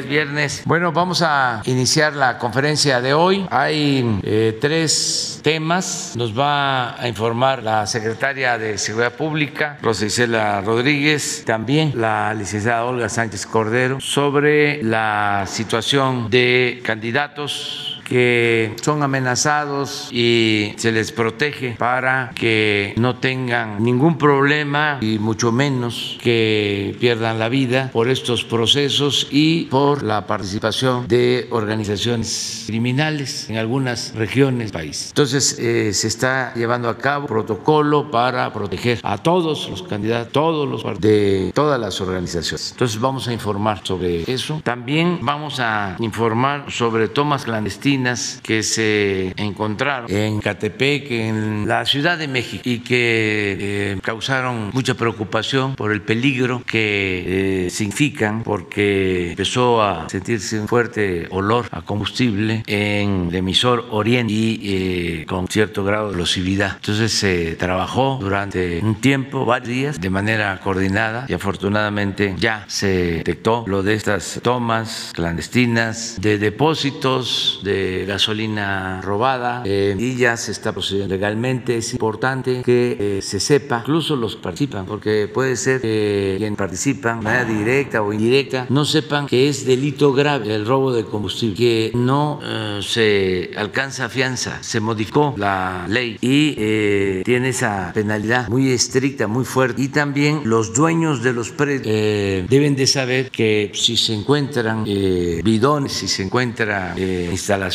viernes. Bueno, vamos a iniciar la conferencia de hoy. Hay eh, tres temas. Nos va a informar la secretaria de Seguridad Pública, Rosa Isela Rodríguez, también la licenciada Olga Sánchez Cordero, sobre la situación de candidatos que son amenazados y se les protege para que no tengan ningún problema y mucho menos que pierdan la vida por estos procesos y por la participación de organizaciones criminales en algunas regiones del país. Entonces eh, se está llevando a cabo protocolo para proteger a todos los candidatos, todos los de todas las organizaciones. Entonces vamos a informar sobre eso. También vamos a informar sobre tomas clandestinas que se encontraron en Catepec, en la Ciudad de México, y que eh, causaron mucha preocupación por el peligro que eh, significan, porque empezó a sentirse un fuerte olor a combustible en el emisor Oriente y eh, con cierto grado de losividad. Entonces se trabajó durante un tiempo, varios días, de manera coordinada y afortunadamente ya se detectó lo de estas tomas clandestinas de depósitos de gasolina robada eh, y ya se está procediendo legalmente. Es importante que eh, se sepa, incluso los participan, porque puede ser que quien participan de manera directa o indirecta no sepan que es delito grave el robo de combustible, que no eh, se alcanza fianza, se modificó la ley y tiene esa penalidad muy estricta, muy fuerte. Y también los dueños de los predios deben de saber que si se encuentran bidones, si se encuentra instalaciones,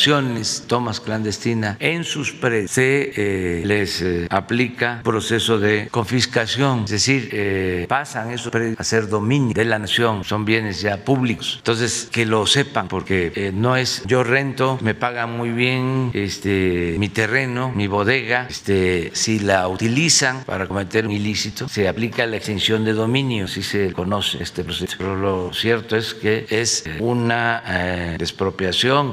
tomas clandestinas en sus predios, se eh, les eh, aplica proceso de confiscación, es decir, eh, pasan esos predios a ser dominio de la nación, son bienes ya públicos. Entonces, que lo sepan, porque no es yo rento, me pagan muy bien este, mi terreno, mi bodega, este, si la utilizan para cometer un ilícito, se aplica la extinción de dominio, si se conoce este proceso. Pero lo cierto es que es una expropiación,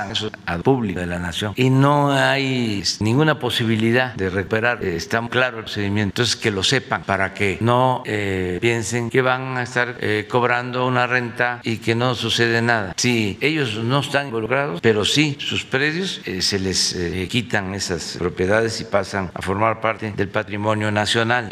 pasan eso al público de la nación y no hay ninguna posibilidad de recuperar. Eh, está claro el procedimiento. Entonces, que lo sepan para que no eh, piensen que van a estar eh, cobrando una renta y que no sucede nada. Si ellos no están involucrados, pero sí sus predios, se les quitan esas propiedades y pasan a formar parte del patrimonio nacional.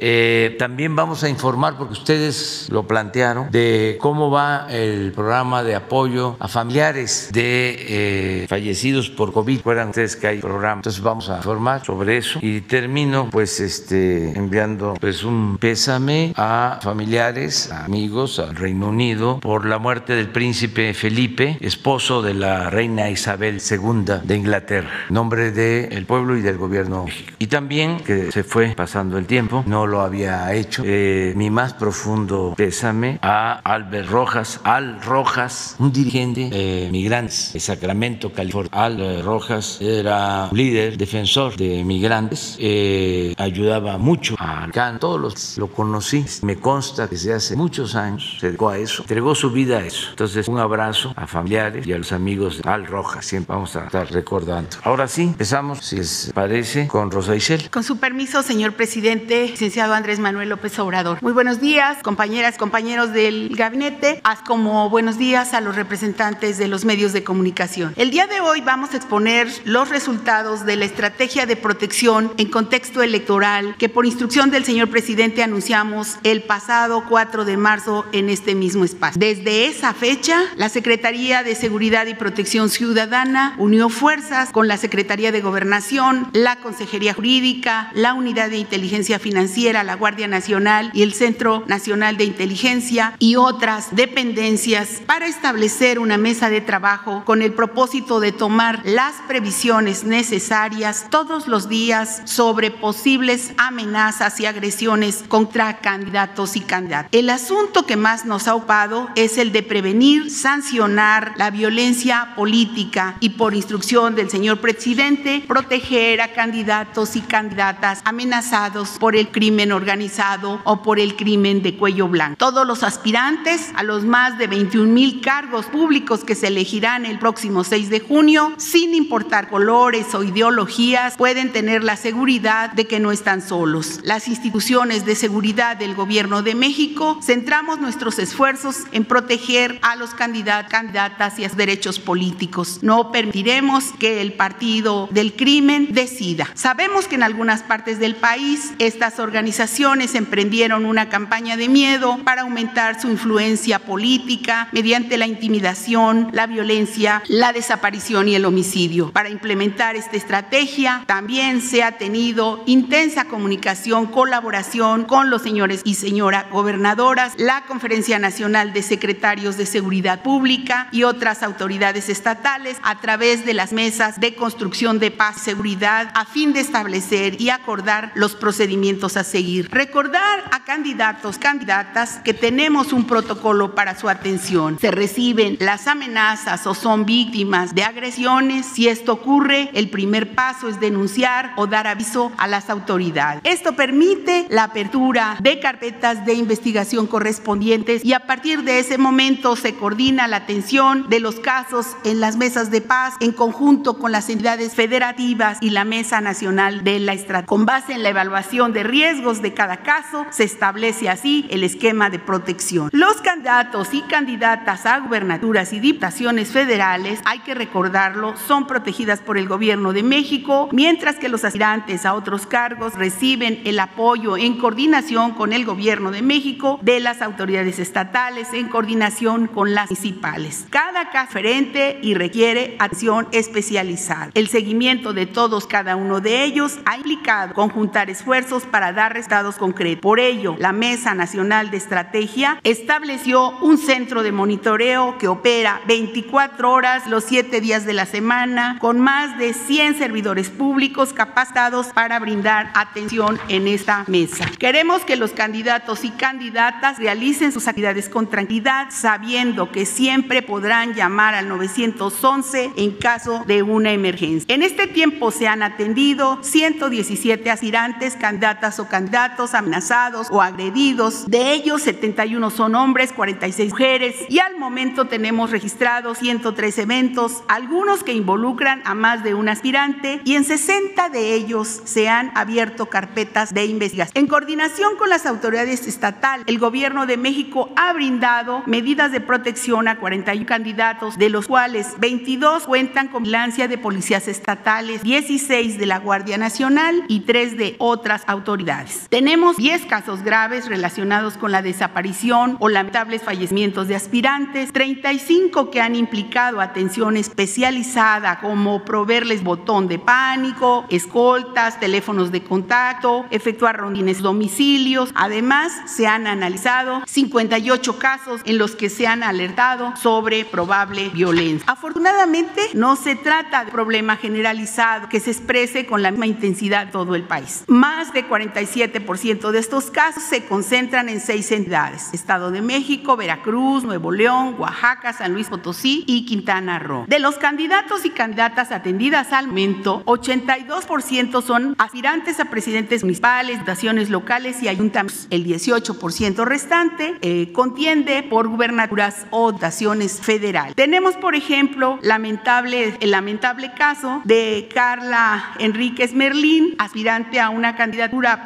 también vamos a informar, porque ustedes lo plantearon, de cómo va el programa de apoyo a familiares de fallecidos por COVID. Recuerdan ustedes que hay programa. Entonces vamos a informar sobre eso. Y termino pues este enviando pues un pésame a familiares, amigos, al Reino Unido por la muerte del príncipe Felipe, esposo de la reina Isabel II de Inglaterra, nombre del pueblo y del gobierno. Y también que se fue pasando el tiempo, no lo había hecho. Eh, mi más profundo pésame a Albert Rojas, Al Rojas, un dirigente eh, migrantes de Sacramento, California. Al Rojas era líder, defensor de migrantes, eh, ayudaba mucho a Can, todos los lo conocí, me consta que desde hace muchos años se dedicó a eso, entregó su vida a eso. Entonces, un abrazo a familiares y a los amigos de Al Rojas, siempre vamos a estar recordando. Ahora sí, empezamos, si les parece, con Rosa Isel. Con su permiso, señor presidente, licenciado Andrés Manuel López Obrador. Muy buenos días, compañeras, compañeros del gabinete, haz como buenos días a los representantes de los medios de comunicación. El día de hoy vamos a exponer los resultados de la estrategia de protección en contexto electoral que por instrucción del señor presidente anunciamos el pasado 4 de marzo en este mismo espacio. Desde esa fecha, la Secretaría de Seguridad y Protección Ciudadana unió fuerzas con la Secretaría de Gobernación, la Consejería Jurídica, la Unidad de Inteligencia Financiera, la Guardia Nacional y el Centro Nacional de Inteligencia y otras dependencias para establecer una mesa de trabajo con el propósito de tomar las previsiones necesarias todos los días sobre posibles amenazas y agresiones contra candidatos y candidatas. El asunto que más nos ha ocupado es el de prevenir, sancionar la violencia política y por instrucción del señor presidente, proteger a candidatos y candidatas amenazados por el crimen organizado o por el crimen de cuello blanco. Todos los aspirantes a los más de 21 mil cargos públicos que se elegirán el próximo 6 de de junio, sin importar colores o ideologías, pueden tener la seguridad de que no están solos. Las instituciones de seguridad del Gobierno de México centramos nuestros esfuerzos en proteger a los candidatos, candidatas y a sus derechos políticos. No permitiremos que el partido del crimen decida. Sabemos que en algunas partes del país estas organizaciones emprendieron una campaña de miedo para aumentar su influencia política mediante la intimidación, la violencia, la desaparición y el homicidio. Para implementar esta estrategia también se ha tenido intensa comunicación, colaboración con los señores y señoras gobernadoras, la Conferencia Nacional de Secretarios de Seguridad Pública y otras autoridades estatales a través de las mesas de construcción de paz seguridad a fin de establecer y acordar los procedimientos a seguir. Recordar a candidatos, candidatas que tenemos un protocolo para su atención. Se reciben las amenazas o son víctimas de agresiones. Si esto ocurre, el primer paso es denunciar o dar aviso a las autoridades. Esto permite la apertura de carpetas de investigación correspondientes y a partir de ese momento se coordina la atención de los casos en las mesas de paz en conjunto con las entidades federativas y la Mesa Nacional de la Estrategia. Con base en la evaluación de riesgos de cada caso, se establece así el esquema de protección. Los candidatos y candidatas a gubernaturas y diputaciones federales, hay que recordarlo, son protegidas por el gobierno de México, mientras que los aspirantes a otros cargos reciben el apoyo en coordinación con el gobierno de México de las autoridades estatales en coordinación con las municipales. Cada caso diferente y requiere acción especializada. El seguimiento de todos cada uno de ellos ha implicado conjuntar esfuerzos para dar resultados concretos. Por ello, la Mesa Nacional de Estrategia estableció un centro de monitoreo que opera 24 horas los 7 días de la semana con más de 100 servidores públicos capacitados para brindar atención en esta mesa. Queremos que los candidatos y candidatas realicen sus actividades con tranquilidad, sabiendo que siempre podrán llamar al 911 en caso de una emergencia. En este tiempo se han atendido 117 aspirantes, candidatas o candidatos amenazados o agredidos. De ellos, 71 son hombres, 46 mujeres y al momento tenemos registrados 103 eventos, algunos que involucran a más de un aspirante y en 60 de ellos se han abierto carpetas de investigación. En coordinación con las autoridades estatales, el gobierno de México ha brindado medidas de protección a 41 candidatos, de los cuales 22 cuentan con vigilancia de policías estatales, 16 de la Guardia Nacional y 3 de otras autoridades. Tenemos 10 casos graves relacionados con la desaparición o lamentables fallecimientos de aspirantes, 35 que han implicado atención especializada como proveerles botón de pánico, escoltas, teléfonos de contacto, efectuar rondines domicilios. Además, se han analizado 58 casos en los que se han alertado sobre probable violencia. Afortunadamente, no se trata de problema generalizado que se exprese con la misma intensidad en todo el país. Más de 47% de estos casos se concentran en seis entidades: Estado de México, Veracruz, Nuevo León, Oaxaca, San Luis Potosí y Quintana Roo. Los candidatos y candidatas atendidas al momento, 82% son aspirantes a presidentes municipales, diputaciones locales y ayuntamientos. El 18% restante eh, contiende por gubernaturas o diputaciones federales. Tenemos, por ejemplo, lamentable, el lamentable caso de Carla Enríquez Merlín, aspirante a una candidatura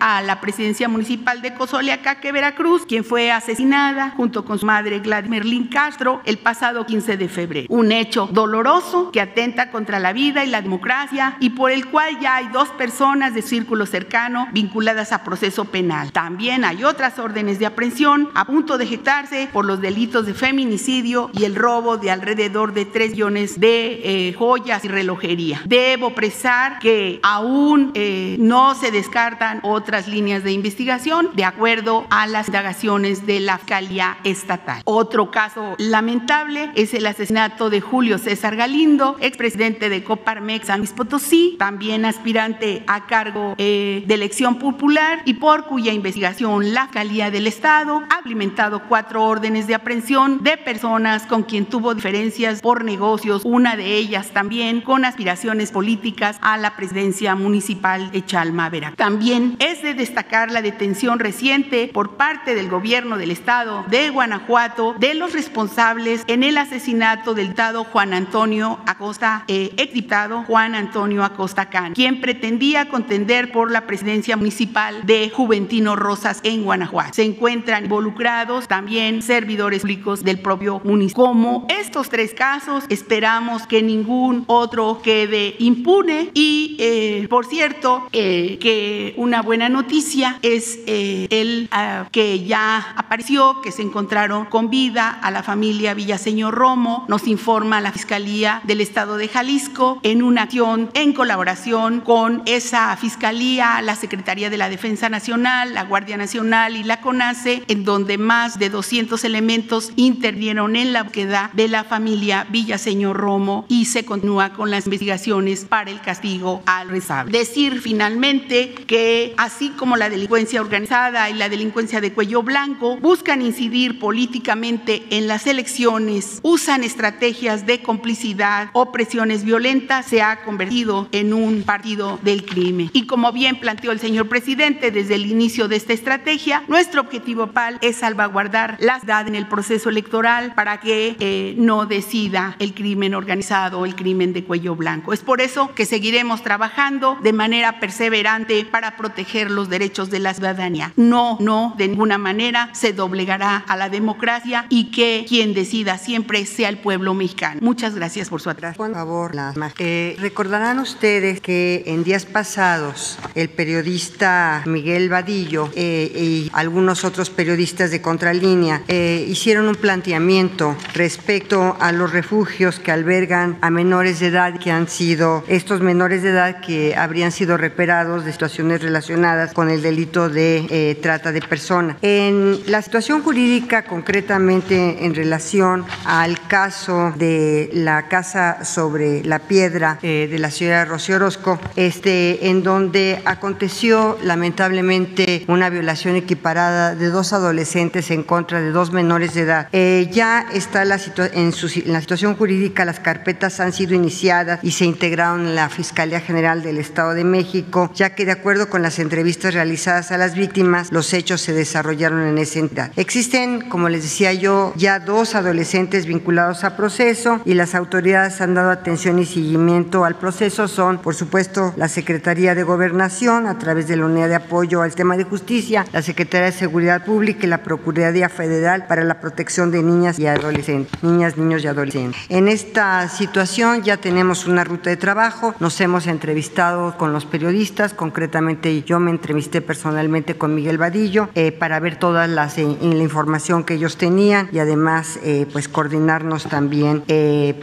a, a la presidencia municipal de Cozoleacaque, Veracruz, quien fue asesinada junto con su madre Gladys Merlín Castro el pasado 15 de febrero. Un hecho doloroso que atenta contra la vida y la democracia y por el cual ya hay dos personas de círculo cercano vinculadas a proceso penal. También hay otras órdenes de aprehensión a punto de ejecutarse por los delitos de feminicidio y el robo de alrededor de 3 millones de eh, joyas y relojería. Debo presar que aún eh, no se descartan otras líneas de investigación de acuerdo a las indagaciones de la Fiscalía Estatal. Otro caso lamentable es el asesinato de Julio César Galindo, expresidente de Coparmex San Luis Potosí, también aspirante a cargo eh, de elección popular y por cuya investigación la Fiscalía del Estado ha implementado cuatro órdenes de aprehensión de personas con quien tuvo diferencias por negocios, una de ellas también con aspiraciones políticas a la presidencia municipal de Chalma, Veracruz. También es de destacar la detención reciente por parte del gobierno del Estado de Guanajuato de los responsables en el asesinato del diputado Juan Antonio Acosta, eh, exdiputado Juan Antonio Acosta Can, quien pretendía contender por la presidencia municipal de Juventino Rosas en Guanajuato. Se encuentran involucrados también servidores públicos del propio municipio. Como estos tres casos, esperamos que ningún otro quede impune y, eh, por cierto, eh, que una buena noticia es eh, el ah, que ya apareció, que se encontraron con vida a la familia Villaseñor Romo, nos informa la Fiscalía del Estado de Jalisco en una acción en colaboración con esa Fiscalía, la Secretaría de la Defensa Nacional, la Guardia Nacional y la CONACE, en donde más de 200 elementos intervinieron en la búsqueda de la familia Villaseñor Romo y se continúa con las investigaciones para el castigo al responsable. Decir finalmente que así como la delincuencia organizada y la delincuencia de cuello blanco buscan incidir políticamente en las elecciones, usan estrategias de complicidad o presiones violentas, se ha convertido en un partido del crimen. Y como bien planteó el señor presidente desde el inicio de esta estrategia, nuestro objetivo PAL es salvaguardar la edad en el proceso electoral para que eh, no decida el crimen organizado o el crimen de cuello blanco. Es por eso que seguiremos trabajando de manera perseverante para proteger los derechos de la ciudadanía. No, no, de ninguna manera se doblegará a la democracia y que quien decida siempre sea el pueblo mexicano. Muchas gracias por su atención. Por favor, la, eh, recordarán ustedes que en días pasados el periodista Miguel Vadillo eh, y algunos otros periodistas de Contralínea eh, hicieron un planteamiento respecto a los refugios que albergan a menores de edad que han sido, estos menores de edad que habrían sido reperados de situaciones relacionadas con el delito de eh, trata de personas. En la situación jurídica, concretamente en relación al caso de la casa sobre la piedra eh, de la ciudad de Rocío Orozco, este, en donde aconteció lamentablemente una violación equiparada de dos adolescentes en contra de dos menores de edad. Eh, ya está la en, su, en la situación jurídica, las carpetas han sido iniciadas y se integraron en la Fiscalía General del Estado de México, ya que de acuerdo con las entrevistas realizadas a las víctimas, los hechos se desarrollaron en esa entidad. Existen, como les decía yo, ya dos adolescentes vinculados a proceso y las autoridades han dado atención y seguimiento al proceso. Son, por supuesto, la Secretaría de Gobernación a través de la Unidad de Apoyo al Tema de Justicia, la Secretaría de Seguridad Pública y la Procuraduría Federal para la Protección de Niñas y Adolescentes, niñas, niños y adolescentes. En esta situación ya tenemos una ruta de trabajo, nos hemos entrevistado con los periodistas, concretamente yo me entrevisté personalmente con Miguel Vadillo eh, para ver toda las, eh, la información que ellos tenían y además eh, pues coordinarnos también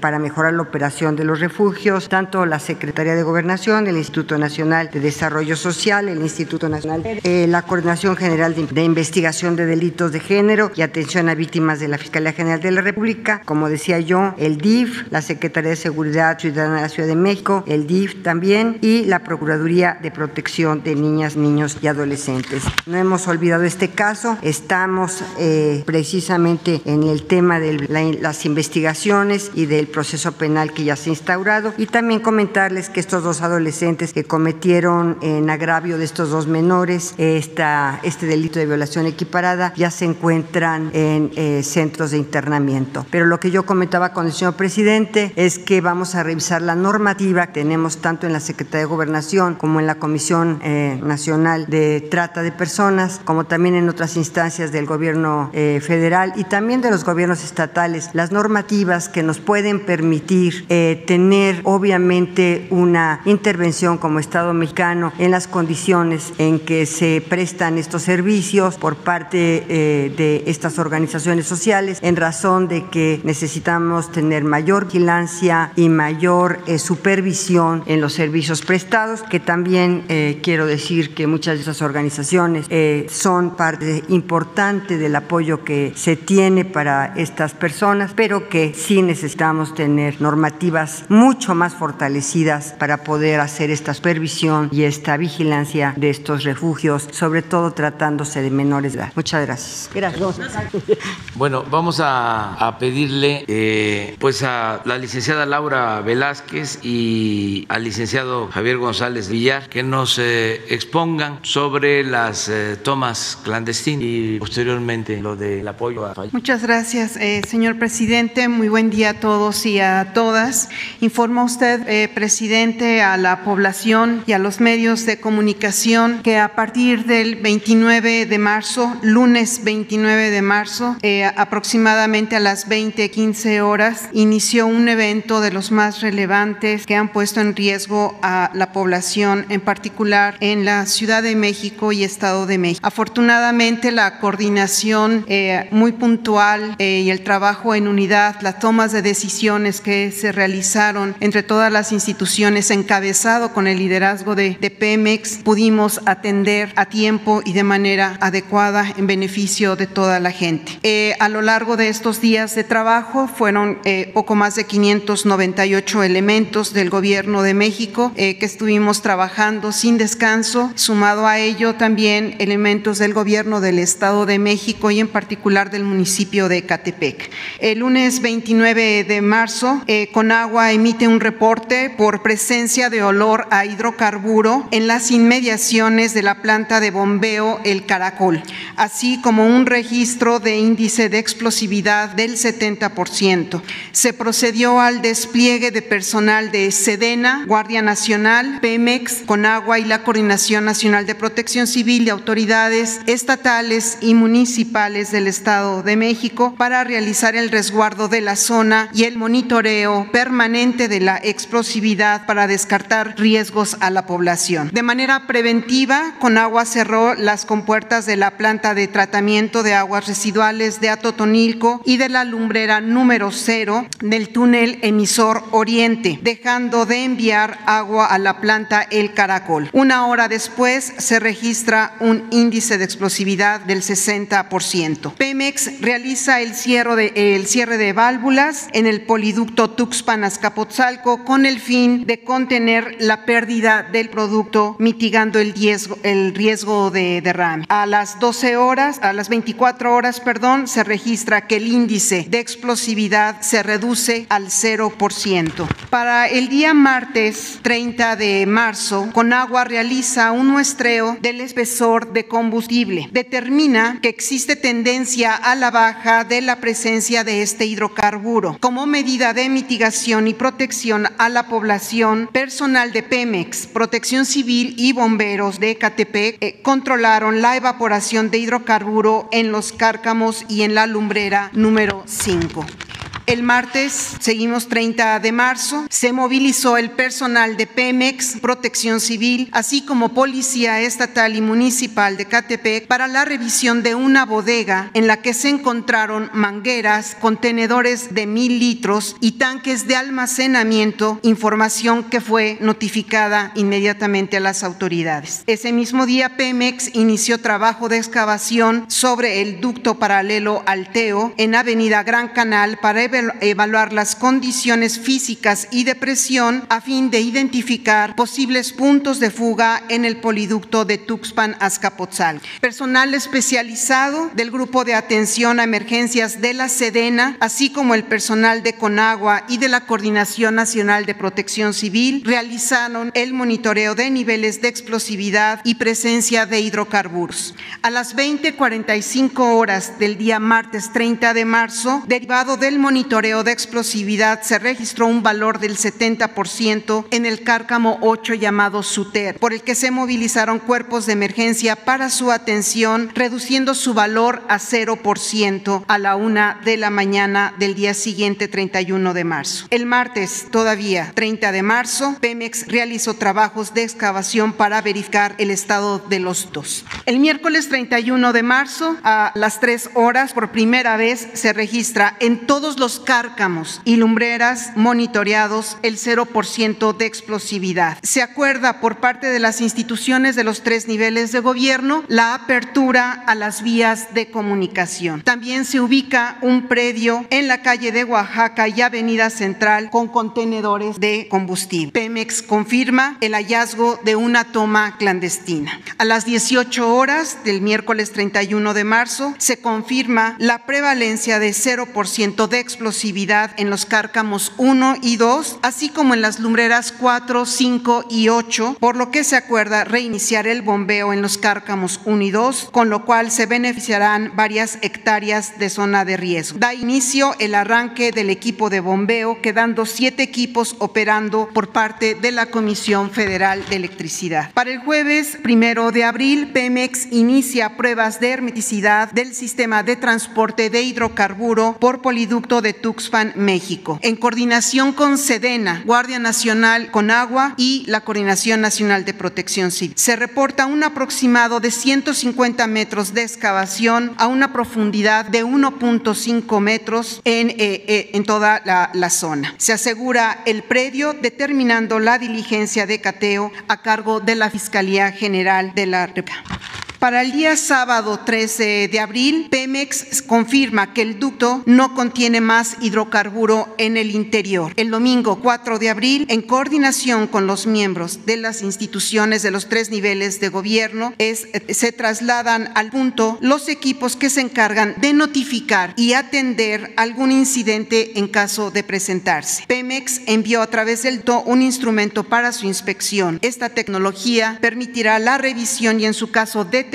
para mejorar la operación de los refugios, tanto la Secretaría de Gobernación, el Instituto Nacional de Desarrollo Social, el Instituto Nacional, la Coordinación General de, de Investigación de Delitos de Género y Atención a Víctimas de la Fiscalía General de la República, como decía yo, el DIF, la Secretaría de Seguridad Ciudadana de la Ciudad de México, el DIF también y la Procuraduría de Protección de Niñas, Niños y Adolescentes. No hemos olvidado este caso, estamos eh, precisamente en el tema de las investigaciones y del proceso penal que ya se ha instaurado y también comentarles que estos dos adolescentes que cometieron en agravio de estos dos menores esta, este delito de violación equiparada ya se encuentran en eh, centros de internamiento. Pero lo que yo comentaba con el señor presidente es que vamos a revisar la normativa que tenemos tanto en la Secretaría de Gobernación como en la Comisión eh, Nacional de Trata de Personas, como también en otras instancias del gobierno eh, federal y también de los gobiernos estatales, las normativas que nos pueden permitir eh, tener obviamente una intervención como Estado mexicano en las condiciones en que se prestan estos servicios por parte de estas organizaciones sociales en razón de que necesitamos tener mayor vigilancia y mayor supervisión en los servicios prestados, que también quiero decir que muchas de esas organizaciones son parte importante del apoyo que se tiene para estas personas, pero que sí necesitamos tener normativas mucho más fortalecidas para poder hacer esta supervisión y esta vigilancia de estos refugios, sobre todo tratándose de menores de edad. Muchas gracias. Gracias. Bueno, vamos a, pedirle eh, pues a la licenciada Laura Velázquez y al licenciado Javier González Villar que nos eh, expongan sobre las eh, tomas clandestinas y posteriormente lo del apoyo a Muchas gracias, señor presidente. Muy buen día a todos y a todas. Informa usted, eh, presidente, a la población y a los medios de comunicación que a partir del 29 de marzo, lunes 29 de marzo, eh, aproximadamente a las 20:15 horas, inició un evento de los más relevantes que han puesto en riesgo a la población, en particular en la Ciudad de México y Estado de México. Afortunadamente, la coordinación eh, muy puntual y el trabajo en unidad, las tomas de decisiones que se realizaron entre todas las instituciones encabezado con el liderazgo de, Pemex, pudimos atender a tiempo y de manera adecuada en beneficio de toda la gente. Eh, a lo largo de estos días de trabajo fueron eh, poco más de 598 elementos del gobierno de México eh, que estuvimos trabajando sin descanso, sumado a ello también elementos del gobierno del Estado de México y en particular del municipio de Catepec. El lunes 29 de marzo, eh, Conagua emite un reporte por presencia de olor a hidrocarburo en las inmediaciones de la planta de bombeo El Caracol, así como un registro de índice de explosividad del 70%. Se procedió al despliegue de personal de Sedena, Guardia Nacional, Pemex, Conagua y la Coordinación Nacional de Protección Civil y autoridades estatales y municipales del Estado de México para realizar el resguardo de la zona y el monitoreo permanente de la explosividad para descartar riesgos a la población. De manera preventiva, Conagua cerró las compuertas de la planta de tratamiento de aguas residuales de Atotonilco y de la lumbrera número cero del túnel emisor Oriente, dejando de enviar agua a la planta El Caracol. Una hora después se registra un índice de explosividad del 60%. Pemex realiza el cierre de, el cierre de válvulas en el poliducto Tuxpan-Azcapotzalco con el fin de contener la pérdida del producto, mitigando el riesgo, de derrame. A las 12 horas, a las 24 horas, perdón, se registra que el índice de explosividad se reduce al 0%. Para el día martes 30 de marzo, Conagua realiza un muestreo del espesor de combustible. Determina que existe tendencia a la baja de la presencia de este hidrocarburo. Como medida de mitigación y protección a la población, personal de Pemex, Protección Civil y bomberos de Ecatepec eh, controlaron la evaporación de hidrocarburo en los cárcamos y en la lumbrera número 5. El martes, seguimos 30 de marzo, se movilizó el personal de Pemex, Protección Civil, así como Policía Estatal y Municipal de Catepec para la revisión de una bodega en la que se encontraron mangueras, contenedores de mil litros y tanques de almacenamiento, información que fue notificada inmediatamente a las autoridades. Ese mismo día, Pemex inició trabajo de excavación sobre el ducto paralelo al Teo en Avenida Gran Canal para evaluar las condiciones físicas y de presión a fin de identificar posibles puntos de fuga en el poliducto de Tuxpan Azcapotzal. Personal especializado del Grupo de Atención a Emergencias de la Sedena, así como el personal de Conagua y de la Coordinación Nacional de Protección Civil, realizaron el monitoreo de niveles de explosividad y presencia de hidrocarburos. A las 20:45 horas del día martes 30 de marzo, derivado del monitoreo monitoreo de explosividad se registró un valor del 70% en el cárcamo 8 llamado SUTER, por el que se movilizaron cuerpos de emergencia para su atención, reduciendo su valor a 0% a la una de la mañana del día siguiente, 31 de marzo. El martes, todavía 30 de marzo, Pemex realizó trabajos de excavación para verificar el estado de los dos. El miércoles 31 de marzo, a las 3 horas, por primera vez se registra en todos los cárcamos y lumbreras monitoreados el 0% de explosividad. Se acuerda por parte de las instituciones de los tres niveles de gobierno la apertura a las vías de comunicación. También se ubica un predio en la calle de Oaxaca y Avenida Central con contenedores de combustible. Pemex confirma el hallazgo de una toma clandestina. A las 18 horas del miércoles 31 de marzo se confirma la prevalencia de 0% de explosividad explosividad en los cárcamos 1 y 2, así como en las lumbreras 4, 5 y 8, por lo que se acuerda reiniciar el bombeo en los cárcamos 1 y 2, con lo cual se beneficiarán varias hectáreas de zona de riesgo. Da inicio el arranque del equipo de bombeo, quedando siete equipos operando por parte de la Comisión Federal de Electricidad. Para el jueves primero de abril, Pemex inicia pruebas de hermeticidad del sistema de transporte de hidrocarburo por poliducto de Tuxpan, México, en coordinación con Sedena, Guardia Nacional con Agua y la Coordinación Nacional de Protección Civil. Se reporta un aproximado de 150 metros de excavación a una profundidad de 1.5 metros en, eh, eh, en toda la, la zona. Se asegura el predio determinando la diligencia de cateo a cargo de la Fiscalía General de la República. Para el día sábado 13 de abril, Pemex confirma que el ducto no contiene más hidrocarburo en el interior. El domingo 4 de abril, en coordinación con los miembros de las instituciones de los tres niveles de gobierno, se trasladan al punto los equipos que se encargan de notificar y atender algún incidente en caso de presentarse. Pemex envió a través del DO un instrumento para su inspección. Esta tecnología permitirá la revisión y en su caso de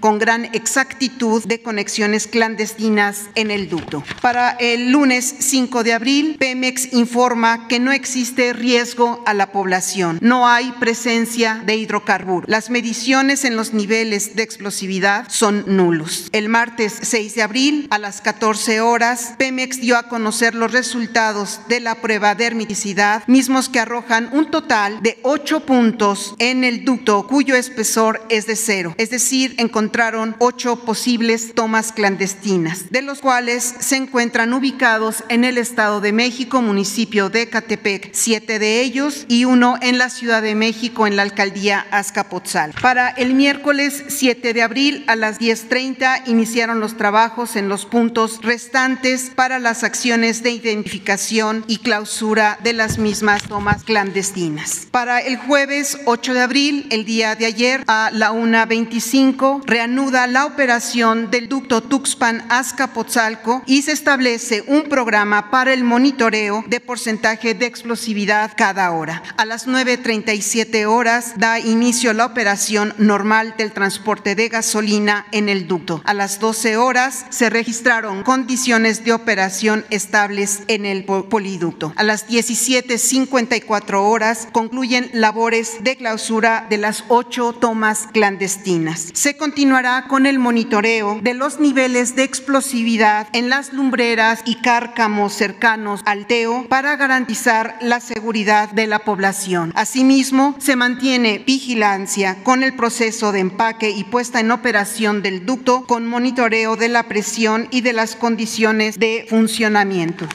con gran exactitud de conexiones clandestinas en el ducto. Para el lunes 5 de abril, Pemex informa que no existe riesgo a la población. No hay presencia de hidrocarburos. Las mediciones en los niveles de explosividad son nulos. El martes 6 de abril, a las 14 horas, Pemex dio a conocer los resultados de la prueba de hermeticidad, mismos que arrojan un total de 8 puntos en el ducto cuyo espesor es de cero, es decir, encontraron ocho posibles tomas clandestinas, de los cuales se encuentran ubicados en el Estado de México, municipio de Catepec, siete de ellos, y uno en la Ciudad de México, en la alcaldía Azcapotzal. Para el miércoles 7 de abril a las 10.30 iniciaron los trabajos en los puntos restantes para las acciones de identificación y clausura de las mismas tomas clandestinas. Para el jueves 8 de abril, el día de ayer, a la 1.25, reanuda la operación del ducto Tuxpan-Azcapotzalco y se establece un programa para el monitoreo de porcentaje de explosividad cada hora. A las 9.37 horas da inicio la operación normal del transporte de gasolina en el ducto. A las 12 horas se registraron condiciones de operación estables en el poliducto. A las 17.54 horas concluyen labores de clausura de las ocho tomas clandestinas se continuará con el monitoreo de los niveles de explosividad en las lumbreras y cárcamos cercanos al TEO para garantizar la seguridad de la población. Asimismo, se mantiene vigilancia con el proceso de empaque y puesta en operación del ducto con monitoreo de la presión y de las condiciones de funcionamiento.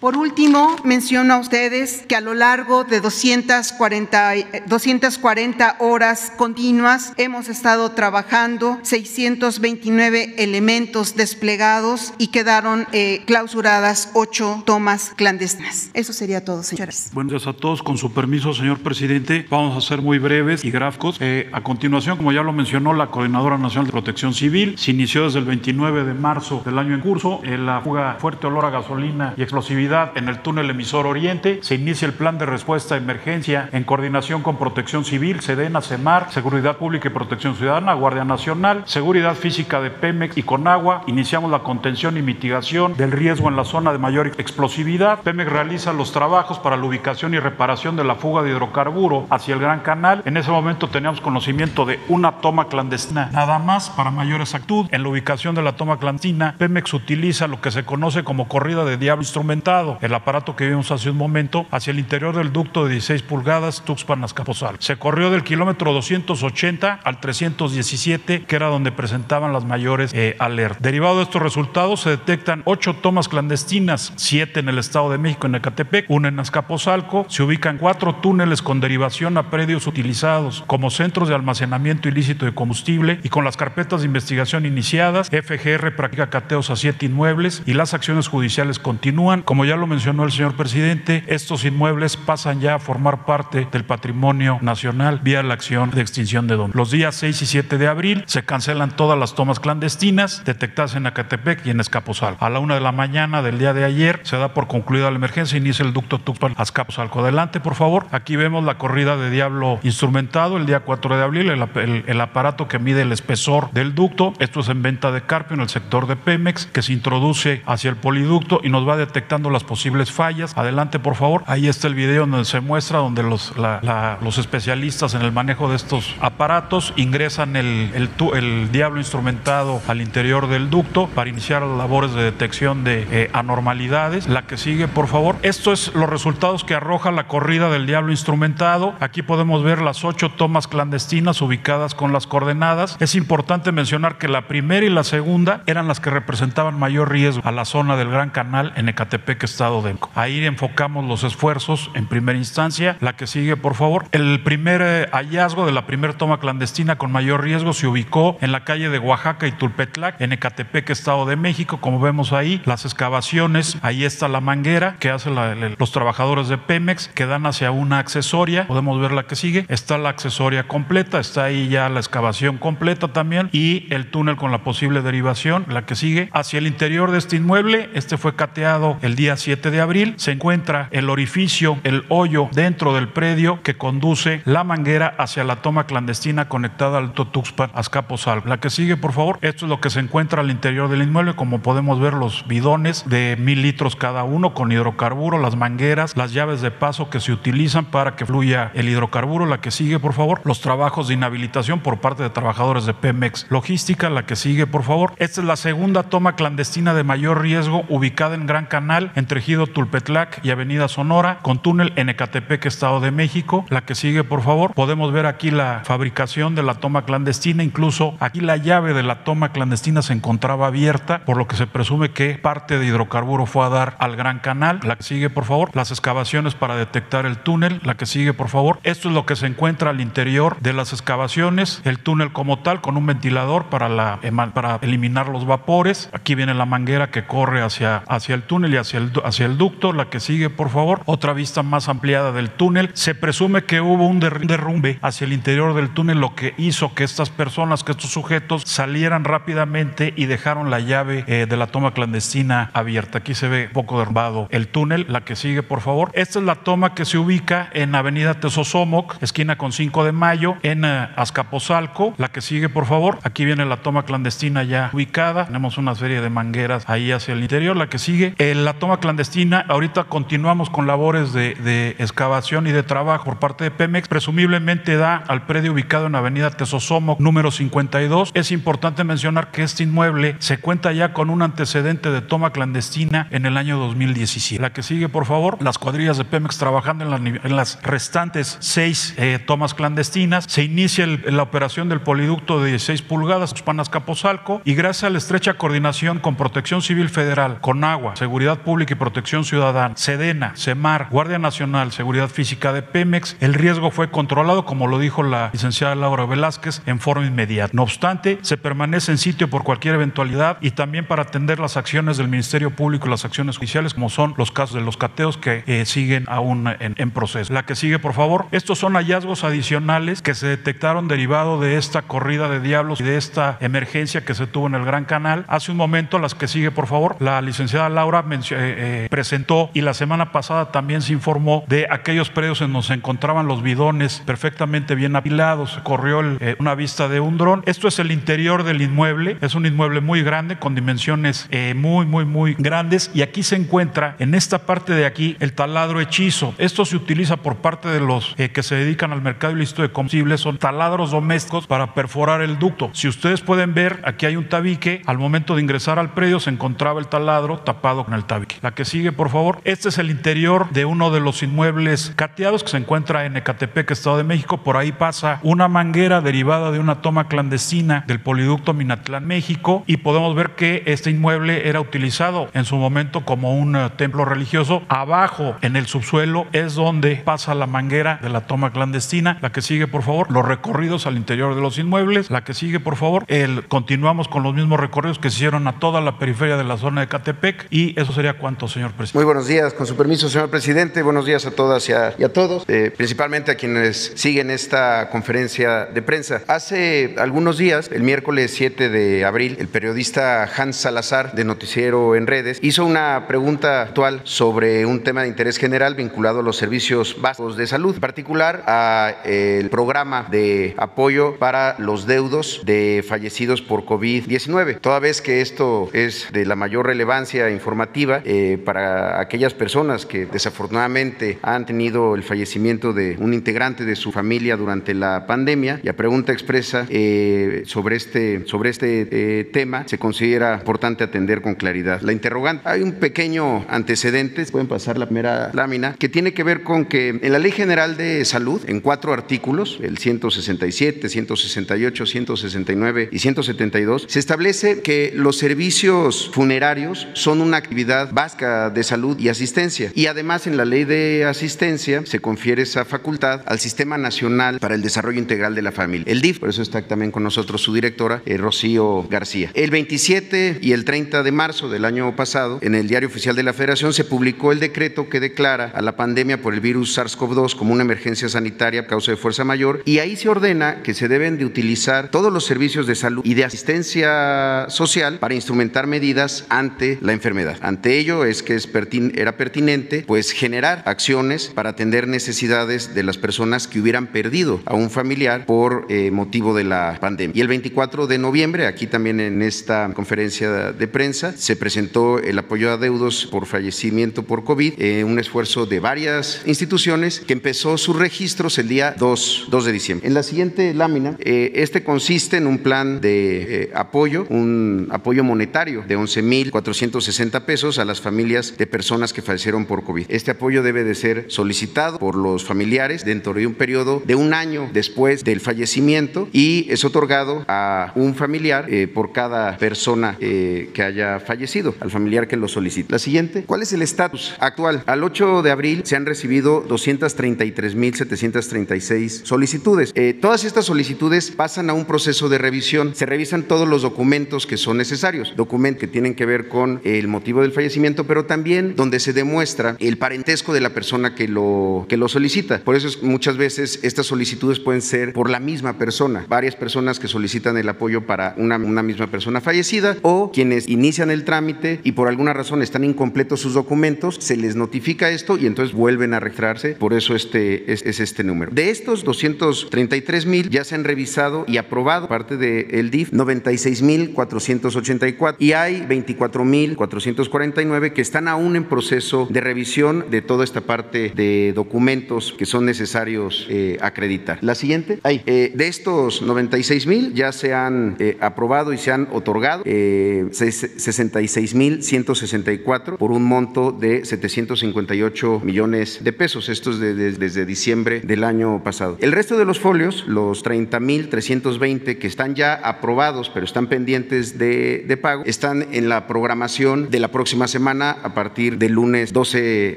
Por último, menciono a ustedes que a lo largo de 240, 240 horas continuas hemos estado trabajando 629 elementos desplegados y quedaron eh, clausuradas ocho tomas clandestinas. Eso sería todo, señores. Buenos días a todos. Con su permiso, señor presidente, vamos a ser muy breves y gráficos. Eh, a continuación, como ya lo mencionó la Coordinadora Nacional de Protección Civil, se inició desde el 29 de marzo del año en curso en la fuga fuerte olor a gasolina y explosividad en el túnel emisor Oriente. Se inicia el plan de respuesta a emergencia en coordinación con Protección Civil, Sedena, CEMAR, Seguridad Pública y Protección Ciudadana, Guardia Nacional, Seguridad Física de Pemex y Conagua. Iniciamos la contención y mitigación del riesgo en la zona de mayor explosividad. Pemex realiza los trabajos para la ubicación y reparación de la fuga de hidrocarburo hacia el Gran Canal. En ese momento teníamos conocimiento de una toma clandestina. Nada más, para mayor exactitud, en la ubicación de la toma clandestina, Pemex utiliza lo que se conoce como corrida de diablo instrumental el aparato que vimos hace un momento, hacia el interior del ducto de 16 pulgadas Tuxpan-Azcapotzalco. Se corrió del kilómetro 280 al 317, que era donde presentaban las mayores eh, alertas. Derivado de estos resultados, se detectan ocho tomas clandestinas, siete en el Estado de México, en Ecatepec, una en Azcapotzalco. Se ubican cuatro túneles con derivación a predios utilizados como centros de almacenamiento ilícito de combustible y con las carpetas de investigación iniciadas, FGR practica cateos a siete inmuebles y las acciones judiciales continúan. Como ya ya lo mencionó el señor presidente, estos inmuebles pasan ya a formar parte del patrimonio nacional vía la acción de extinción de dominio. Los días 6 y 7 de abril se cancelan todas las tomas clandestinas detectadas en Acatepec y en Escaposalco. A la una de la mañana del día de ayer se da por concluida la emergencia, inicia el ducto Tuxpan a Escaposalco. Adelante, por favor. Aquí vemos la corrida de diablo instrumentado el día 4 de abril, el aparato que mide el espesor del ducto. Esto es en venta de Carpio en el sector de Pemex, que se introduce hacia el poliducto y nos va detectando las posibles fallas. Adelante, por favor. Ahí está el video donde se muestra, donde los, los especialistas en el manejo de estos aparatos ingresan el, el, el, diablo instrumentado al interior del ducto para iniciar las labores de detección de eh, anormalidades. La que sigue, por favor. Esto es los resultados que arroja la corrida del diablo instrumentado. Aquí podemos ver las ocho tomas clandestinas ubicadas con las coordenadas. Es importante mencionar que la primera y la segunda eran las que representaban mayor riesgo a la zona del Gran Canal en Ecatepec, Estado de. Ahí enfocamos los esfuerzos en primera instancia. La que sigue, por favor. El primer eh, hallazgo de la primera toma clandestina con mayor riesgo se ubicó en la calle de Oaxaca y Tulpetlac, en Ecatepec, Estado de México. Como vemos ahí, las excavaciones, ahí está la manguera que hacen los trabajadores de Pemex, que dan hacia una accesoria. Podemos ver la que sigue. Está la accesoria completa, está ahí ya la excavación completa también y el túnel con la posible derivación, la que sigue. Hacia el interior de este inmueble, este fue cateado el día 7 de abril, se encuentra el orificio, el hoyo dentro del predio que conduce la manguera hacia la toma clandestina conectada al Totuxpan Azcapotzalco. La que sigue, por favor, esto es lo que se encuentra al interior del inmueble, como podemos ver los bidones de mil litros cada uno con hidrocarburo, las mangueras, las llaves de paso que se utilizan para que fluya el hidrocarburo. La que sigue, por favor, los trabajos de inhabilitación por parte de trabajadores de Pemex Logística. La que sigue, por favor. Esta es la segunda toma clandestina de mayor riesgo ubicada en Gran Canal, entre Ejido Tulpetlac y Avenida Sonora, con túnel en Ecatepec, Estado de México. La que sigue, por favor. Podemos ver aquí la fabricación de la toma clandestina, incluso aquí la llave de la toma clandestina se encontraba abierta, por lo que se presume que parte de hidrocarburo fue a dar al Gran Canal. La que sigue, por favor. Las excavaciones para detectar el túnel. La que sigue, por favor. Esto es lo que se encuentra al interior de las excavaciones, el túnel como tal, con un ventilador para, para eliminar los vapores. Aquí viene la manguera que corre hacia, hacia el túnel y hacia el, hacia el ducto. La que sigue, por favor. Otra vista más ampliada del túnel. Se presume que hubo un derrumbe hacia el interior del túnel, lo que hizo que estas personas, que estos sujetos salieran rápidamente y dejaron la llave eh, de la toma clandestina abierta. Aquí se ve poco derrumbado el túnel. La que sigue, por favor. Esta es la toma que se ubica en Avenida Tesosomoc, esquina con 5 de mayo, en uh, Azcapotzalco. La que sigue, por favor. Aquí viene la toma clandestina ya ubicada. Tenemos una serie de mangueras ahí hacia el interior. La que sigue, eh, la toma clandestina. Ahorita continuamos con labores de, excavación y de trabajo por parte de Pemex. Presumiblemente da al predio ubicado en Avenida Tesosomoc, número 52. Es importante mencionar que este inmueble se cuenta ya con un antecedente de toma clandestina en el año 2017. La que sigue, por favor. Las cuadrillas de Pemex trabajando en, la, en las restantes seis eh, tomas clandestinas. Se inicia la operación del poliducto de 16 pulgadas, Panas Capozalco, y gracias a la estrecha coordinación con Protección Civil Federal, con Agua, Seguridad Pública y Protección Ciudadana, Sedena, Semar, Guardia Nacional, Seguridad Física de Pemex, el riesgo fue controlado, como lo dijo la licenciada Laura Velázquez, en forma inmediata. No obstante, se permanece en sitio por cualquier eventualidad y también para atender las acciones del Ministerio Público y las acciones judiciales, como son los casos de los cateos que eh, siguen aún en, en proceso. La que sigue, por favor. Estos son hallazgos adicionales que se detectaron derivado de esta corrida de diablos y de esta emergencia que se tuvo en el Gran Canal. Hace un momento, las que sigue, por favor, la licenciada Laura eh, eh, presentó y la semana pasada también se informó de aquellos predios en donde se encontraban los bidones perfectamente bien apilados. Corrió eh, una vista de un dron. Esto es el interior del inmueble. Es un inmueble muy grande con dimensiones eh, muy, muy, muy grandes. Y aquí se encuentra, en esta parte de aquí, el taladro hechizo. Esto se utiliza por parte de los que se dedican al mercado ilícito de combustibles. Son taladros domésticos para perforar el ducto. Si ustedes pueden ver, aquí hay un tabique. Al momento de ingresar al predio se encontraba el taladro tapado con el tabique. Que sigue, por favor. Este es el interior de uno de los inmuebles cateados que se encuentra en Ecatepec, Estado de México. Por ahí pasa una manguera derivada de una toma clandestina del poliducto Minatlán, México. Y podemos ver que este inmueble era utilizado en su momento como un uh, templo religioso. Abajo, en el subsuelo, es donde pasa la manguera de la toma clandestina. La que sigue, por favor, los recorridos al interior de los inmuebles. La que sigue, por favor, continuamos con los mismos recorridos que se hicieron a toda la periferia de la zona de Catepec. Y eso sería cuanto señor presidente. Muy buenos días, con su permiso, señor presidente. Buenos días a todas y a, a todos, eh, principalmente a quienes siguen esta conferencia de prensa. Hace algunos días, el miércoles 7 de abril, el periodista Hans Salazar, de Noticiero en Redes, hizo una pregunta actual sobre un tema de interés general vinculado a los servicios básicos de salud, en particular al programa de apoyo para los deudos de fallecidos por COVID-19. Toda vez que esto es de la mayor relevancia informativa eh, para aquellas personas que desafortunadamente han tenido el fallecimiento de un integrante de su familia durante la pandemia, y a pregunta expresa eh, sobre este, sobre este eh, tema, se considera importante atender con claridad. La interrogante, hay un pequeño antecedente, pueden pasar la primera lámina, que tiene que ver con que en la Ley General de Salud, en cuatro artículos, el 167, 168, 169 y 172, se establece que los servicios funerarios son una actividad básica de salud y asistencia. Y además en la ley de asistencia se confiere esa facultad al Sistema Nacional para el Desarrollo Integral de la Familia, el DIF. Por eso está también con nosotros su directora, eh, Rocío García. El 27 y el 30 de marzo del año pasado, en el Diario Oficial de la Federación se publicó el decreto que declara a la pandemia por el virus SARS-CoV-2 como una emergencia sanitaria a causa de fuerza mayor y ahí se ordena que se deben de utilizar todos los servicios de salud y de asistencia social para instrumentar medidas ante la enfermedad. Ante ello es que es era pertinente pues generar acciones para atender necesidades de las personas que hubieran perdido a un familiar por eh, motivo de la pandemia. Y el 24 de noviembre, aquí también en esta conferencia de prensa, se presentó el apoyo a deudos por fallecimiento por COVID, eh, un esfuerzo de varias instituciones que empezó sus registros el día 2, 2 de diciembre. En la siguiente lámina, eh, este consiste en un plan de apoyo, un apoyo monetario de 11.460 pesos a las familias de personas que fallecieron por COVID. Este apoyo debe de ser solicitado por los familiares dentro de un periodo de un año después del fallecimiento y es otorgado a un familiar eh, por cada persona eh, que haya fallecido, al familiar que lo solicite. La siguiente, ¿cuál es el estatus actual? Al 8 de abril se han recibido 233.736 solicitudes. Eh, todas estas solicitudes pasan a un proceso de revisión. Se revisan todos los documentos que son necesarios, documentos que tienen que ver con el motivo del fallecimiento, pero también donde se demuestra el parentesco de la persona que lo, que lo solicita. Por eso es, muchas veces estas solicitudes pueden ser por la misma persona, varias personas que solicitan el apoyo para una, misma persona fallecida o quienes inician el trámite y por alguna razón están incompletos sus documentos, se les notifica esto y entonces vuelven a registrarse. Por eso este es, es este número. De estos 233 mil ya se han revisado y aprobado parte del DIF 96 mil 484 y hay 24 mil 449 que están aún en proceso de revisión de toda esta parte de documentos que son necesarios eh, acreditar. La siguiente, ahí, eh, de estos 96 mil ya se han eh, aprobado y se han otorgado 66 mil 164 por un monto de 758 millones de pesos. Esto es desde diciembre del año pasado. El resto de los folios, los 30 mil 320 que están ya aprobados pero están pendientes de, de pago, están en la programación de la próxima semana a partir del lunes 12,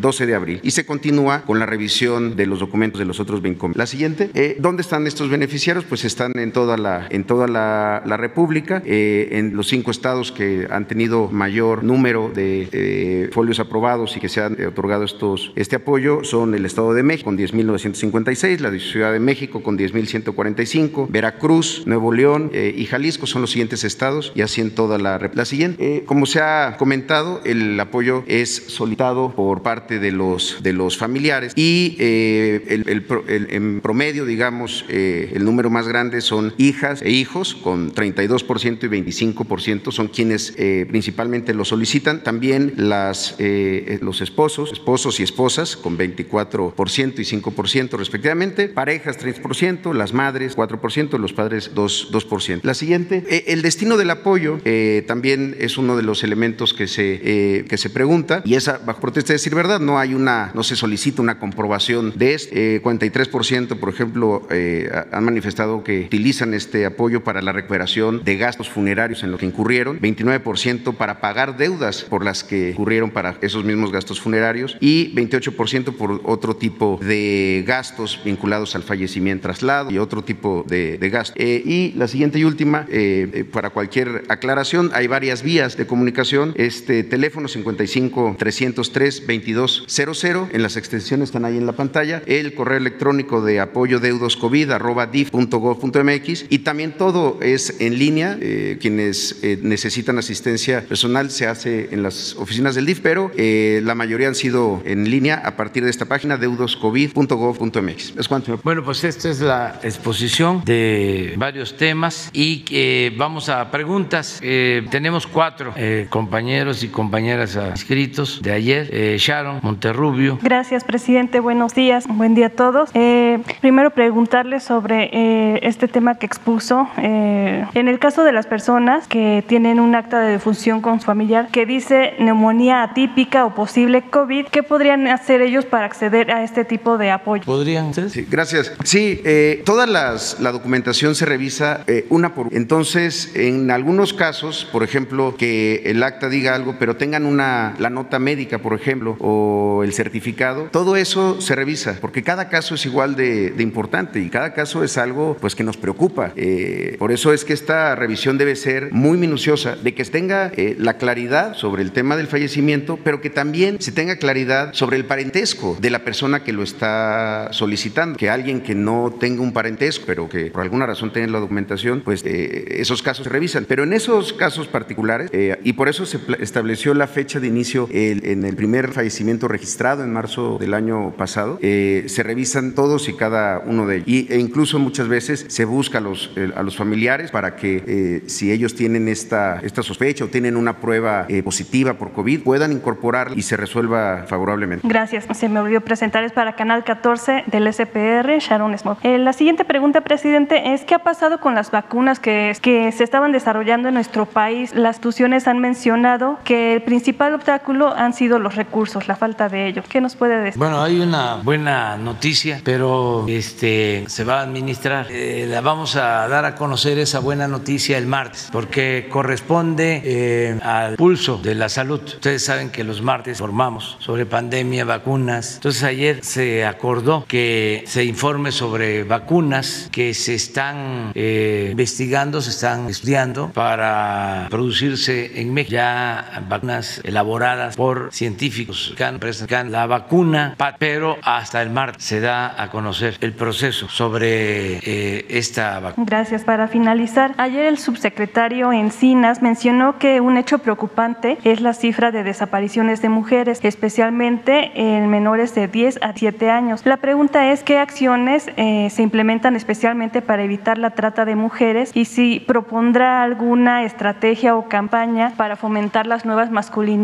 12 de abril. Y se continúa con la revisión de los documentos de los otros 20. La siguiente, eh, ¿dónde están estos beneficiarios? Pues están en toda la, en toda la, la República, eh, en los cinco estados que han tenido mayor número de eh, folios aprobados y que se han otorgado estos, este apoyo son el Estado de México con 10.956, la Ciudad de México con 10.145, Veracruz, Nuevo León y Jalisco son los siguientes estados y así en toda la La siguiente, como se ha comentado, el apoyo es solicitado por parte de los, de los familiares y eh, el, el, en promedio, digamos, eh, el número más grande son hijas e hijos con 32% y 25% son quienes eh, principalmente lo solicitan. También las, los esposos, esposos y esposas con 24% y 5% respectivamente. Parejas 3%, las madres 4%, los padres 2%. 2%. La siguiente, el destino del apoyo también es uno de los elementos que se pregunta y esa bajo protesta de decir verdad no hay una no se solicita una comprobación de esto. 43% por ejemplo eh, han manifestado que utilizan este apoyo para la recuperación de gastos funerarios en lo que incurrieron 29% para pagar deudas por las que incurrieron para esos mismos gastos funerarios y 28% por otro tipo de gastos vinculados al fallecimiento traslado y otro tipo de, de gastos. Eh, y la siguiente y última eh, para cualquier aclaración hay varias vías de comunicación. Este teléfono 50 55 303 2200. En las extensiones están ahí en la pantalla. El correo electrónico de apoyo deudos y también todo es en línea. Eh, quienes eh, necesitan asistencia personal se hace en las oficinas del DIF, pero eh, la mayoría han sido en línea a partir de esta página deudoscovid.gov.mx. Es cuanto. Bueno, pues esta es la exposición de varios temas y vamos a preguntas. tenemos cuatro compañeros y compañeras inscritos de ayer. Sharon Monterrubio. Gracias, presidente. Buenos días. Buen día a todos. primero preguntarle sobre este tema que expuso. en el caso de las personas que tienen un acta de defunción con su familiar que dice neumonía atípica o posible COVID, ¿qué podrían hacer ellos para acceder a este tipo de apoyo? ¿Podrían? Sí, gracias. Sí, eh, toda las, la documentación se revisa eh, una por una. Entonces, en algunos casos, por ejemplo, que el acta diga algo, pero tengan una, la nota médica, por ejemplo, o el certificado, todo eso se revisa, porque cada caso es igual de, importante y cada caso es algo pues, que nos preocupa. Eh, por eso es que esta revisión debe ser muy minuciosa, de que tenga eh, la claridad sobre el tema del fallecimiento, pero que también se tenga claridad sobre el parentesco de la persona que lo está solicitando. Que alguien que no tenga un parentesco, pero que por alguna razón tenga la documentación, pues eh, esos casos se revisan. Pero en esos casos particulares, y por eso se estableció la fecha de inicio en el primer fallecimiento registrado en marzo del año pasado, se revisan todos y cada uno de ellos. Y, e incluso muchas veces se busca a los, a los familiares para que si ellos tienen esta, esta sospecha o tienen una prueba eh, positiva por COVID, puedan incorporar y se resuelva favorablemente. Gracias. Se me olvidó presentar, es para Canal 14 del SPR, Sharon Smith. Eh, la siguiente pregunta, presidente, es ¿qué ha pasado con las vacunas que, que se estaban desarrollando en nuestro país? Las instituciones han mencionado que el principal obstáculo han sido los recursos, la falta de ellos. ¿Qué nos puede decir? Bueno, hay una buena noticia, pero este, se va a administrar. Eh, la vamos a dar a conocer esa buena noticia el martes, porque corresponde eh, al pulso de la salud. Ustedes saben que los martes formamos sobre pandemia, vacunas. Entonces ayer se acordó que se informe sobre vacunas que se están eh, investigando, se están estudiando para producirse en México. Ya vacunas elaboradas por científicos que presentan la vacuna, pero hasta el martes se da a conocer el proceso sobre eh, esta vacuna. Gracias. Para finalizar, ayer el subsecretario Encinas mencionó que un hecho preocupante es la cifra de desapariciones de mujeres, especialmente en menores de 10 a 7 años. La pregunta es qué acciones eh, se implementan especialmente para evitar la trata de mujeres y si propondrá alguna estrategia o campaña para fomentar las nuevas masculinidades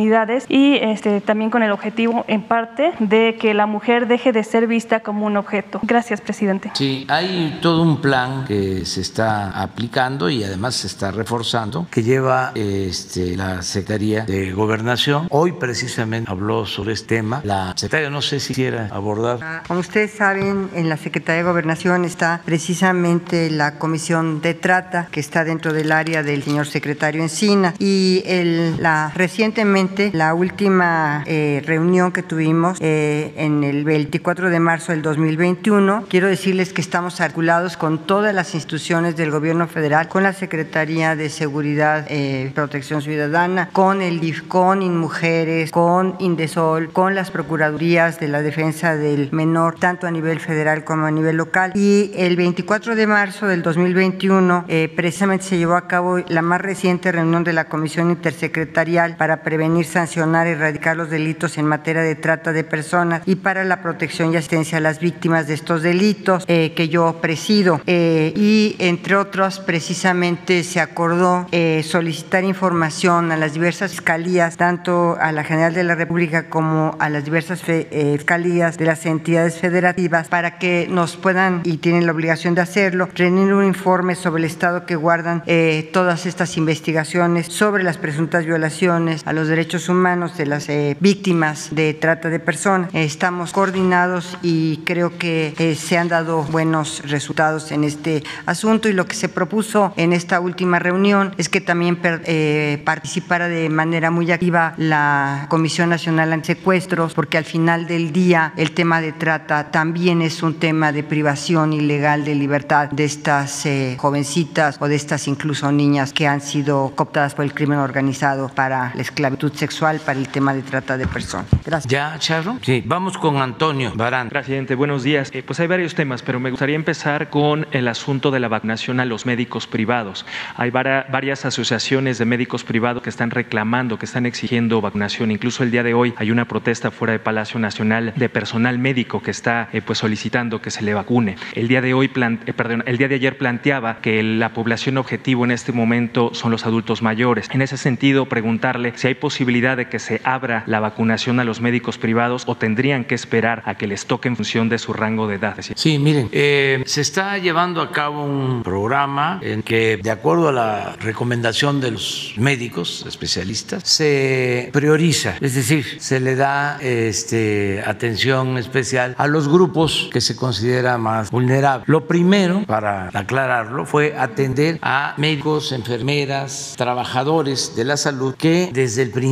y este, también con el objetivo en parte de que la mujer deje de ser vista como un objeto. Gracias, presidente. Sí, hay todo un plan que se está aplicando y además se está reforzando que lleva este, la Secretaría de Gobernación. Hoy precisamente habló sobre este tema. La secretaria no sé si quiera abordar. Ah, como ustedes saben, en la Secretaría de Gobernación está precisamente la Comisión de Trata, que está dentro del área del señor secretario Encina. Y el, la, recientemente, la última eh, reunión que tuvimos eh, en el 24 de marzo del 2021, quiero decirles que estamos articulados con todas las instituciones del gobierno federal, con la Secretaría de Seguridad, eh, Protección Ciudadana, con el DIFCON, InMujeres, con Indesol, con las Procuradurías de la Defensa del Menor, tanto a nivel federal como a nivel local. Y el 24 de marzo del 2021, eh, precisamente se llevó a cabo la más reciente reunión de la Comisión Intersecretarial para prevenir, sancionar y erradicar los delitos en materia de trata de personas y para la protección y asistencia a las víctimas de estos delitos, eh, que yo presido. y entre otros, precisamente se acordó solicitar información a las diversas fiscalías, tanto a la General de la República como a las diversas eh, fiscalías de las entidades federativas, para que nos puedan, y tienen la obligación de hacerlo, rendir un informe sobre el estado que guardan eh, todas estas investigaciones sobre las presuntas violaciones a los derechos humanos de las eh, víctimas de trata de personas. estamos coordinados y creo que se han dado buenos resultados en este asunto y lo que se propuso en esta última reunión es que también eh, participara de manera muy activa la Comisión Nacional Antisecuestros, porque al final del día el tema de trata también es un tema de privación ilegal de libertad de estas eh, jovencitas o de estas incluso niñas que han sido cooptadas por el crimen organizado para la esclavitud salud sexual para el tema de trata de personas. Gracias. ¿Ya, Charro? Sí, vamos con Antonio Barán. Presidente, buenos días. Eh, pues hay varios temas, pero me gustaría empezar con el asunto de la vacunación a los médicos privados. Hay varias asociaciones de médicos privados que están reclamando, que están exigiendo vacunación. Incluso el día de hoy hay una protesta fuera del Palacio Nacional de personal médico que está eh, pues solicitando que se le vacune. El día de hoy, eh, perdón, el día de ayer planteaba que la población objetivo en este momento son los adultos mayores. En ese sentido, preguntarle si hay posibilidad de que se abra la vacunación a los médicos privados o tendrían que esperar a que les toque en función de su rango de edad. Sí, miren, eh, se está llevando a cabo un programa en que, de acuerdo a la recomendación de los médicos especialistas, se prioriza, es decir, se le da este, atención especial a los grupos que se considera más vulnerables. Lo primero, para aclararlo, fue atender a médicos, enfermeras, trabajadores de la salud que desde el principio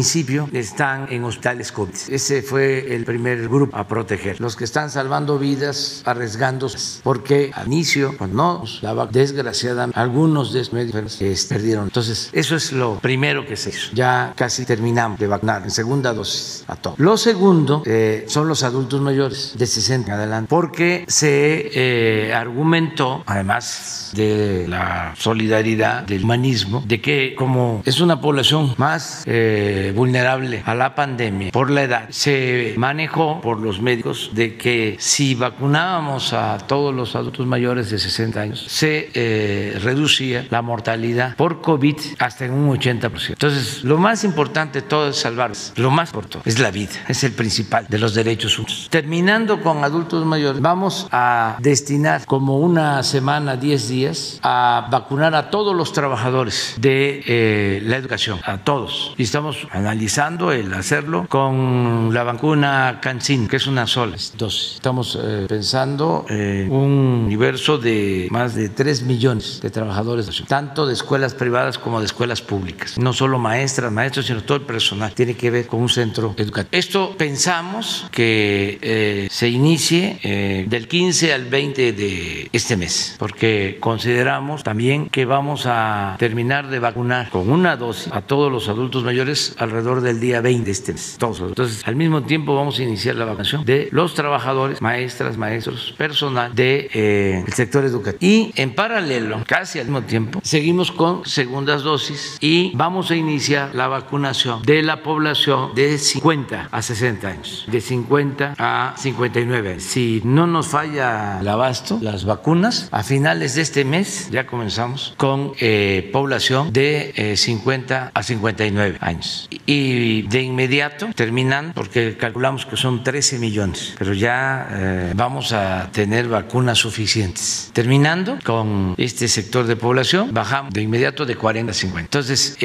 están en hospitales COVID. Ese fue el primer grupo a proteger. Los que están salvando vidas, arriesgándose, porque al inicio, cuando no daba, desgraciadamente, algunos de estos médicos perdieron. Entonces, eso es lo primero que se hizo. Ya casi terminamos de vacunar en segunda dosis a todos. Lo segundo eh, son los adultos mayores de 60 en adelante, porque se eh, argumentó, además de la solidaridad, del humanismo, de que como es una población más eh, vulnerable a la pandemia por la edad, se manejó por los médicos de que si vacunábamos a todos los adultos mayores de 60 años, se eh, reducía la mortalidad por COVID hasta en un 80%. Entonces, lo más importante de todo es salvarlos. Lo más importante es la vida, es el principal de los derechos humanos. Terminando con adultos mayores, vamos a destinar como una semana, 10 días, a vacunar a todos los trabajadores de eh, la educación, a todos. Y estamos analizando el hacerlo con la vacuna CanSin, que es una sola dosis. Estamos eh, pensando en un universo de más de 3 millones de trabajadores, tanto de escuelas privadas como de escuelas públicas. No solo maestras, maestros, sino todo el personal. Tiene que ver con un centro educativo. Esto pensamos que eh, se inicie eh, del 15 al 20 de este mes, porque consideramos también que vamos a terminar de vacunar con una dosis a todos los adultos mayores alrededor del día 20 de este mes. Todos. Entonces, al mismo tiempo vamos a iniciar la vacunación de los trabajadores, maestras, maestros, personal del de, eh, el sector educativo. Y en paralelo, casi al mismo tiempo, seguimos con segundas dosis y vamos a iniciar la vacunación de la población de 50 a 60 años, de 50 a 59 años. Si no nos falla el abasto, las vacunas, a finales de este mes ya comenzamos con eh, población de 50 eh, a 59 años. Y de inmediato terminan, porque calculamos que son 13 millones, pero ya eh, vamos a tener vacunas suficientes. Terminando con este sector de población, bajamos de inmediato de 40 a 50. Entonces,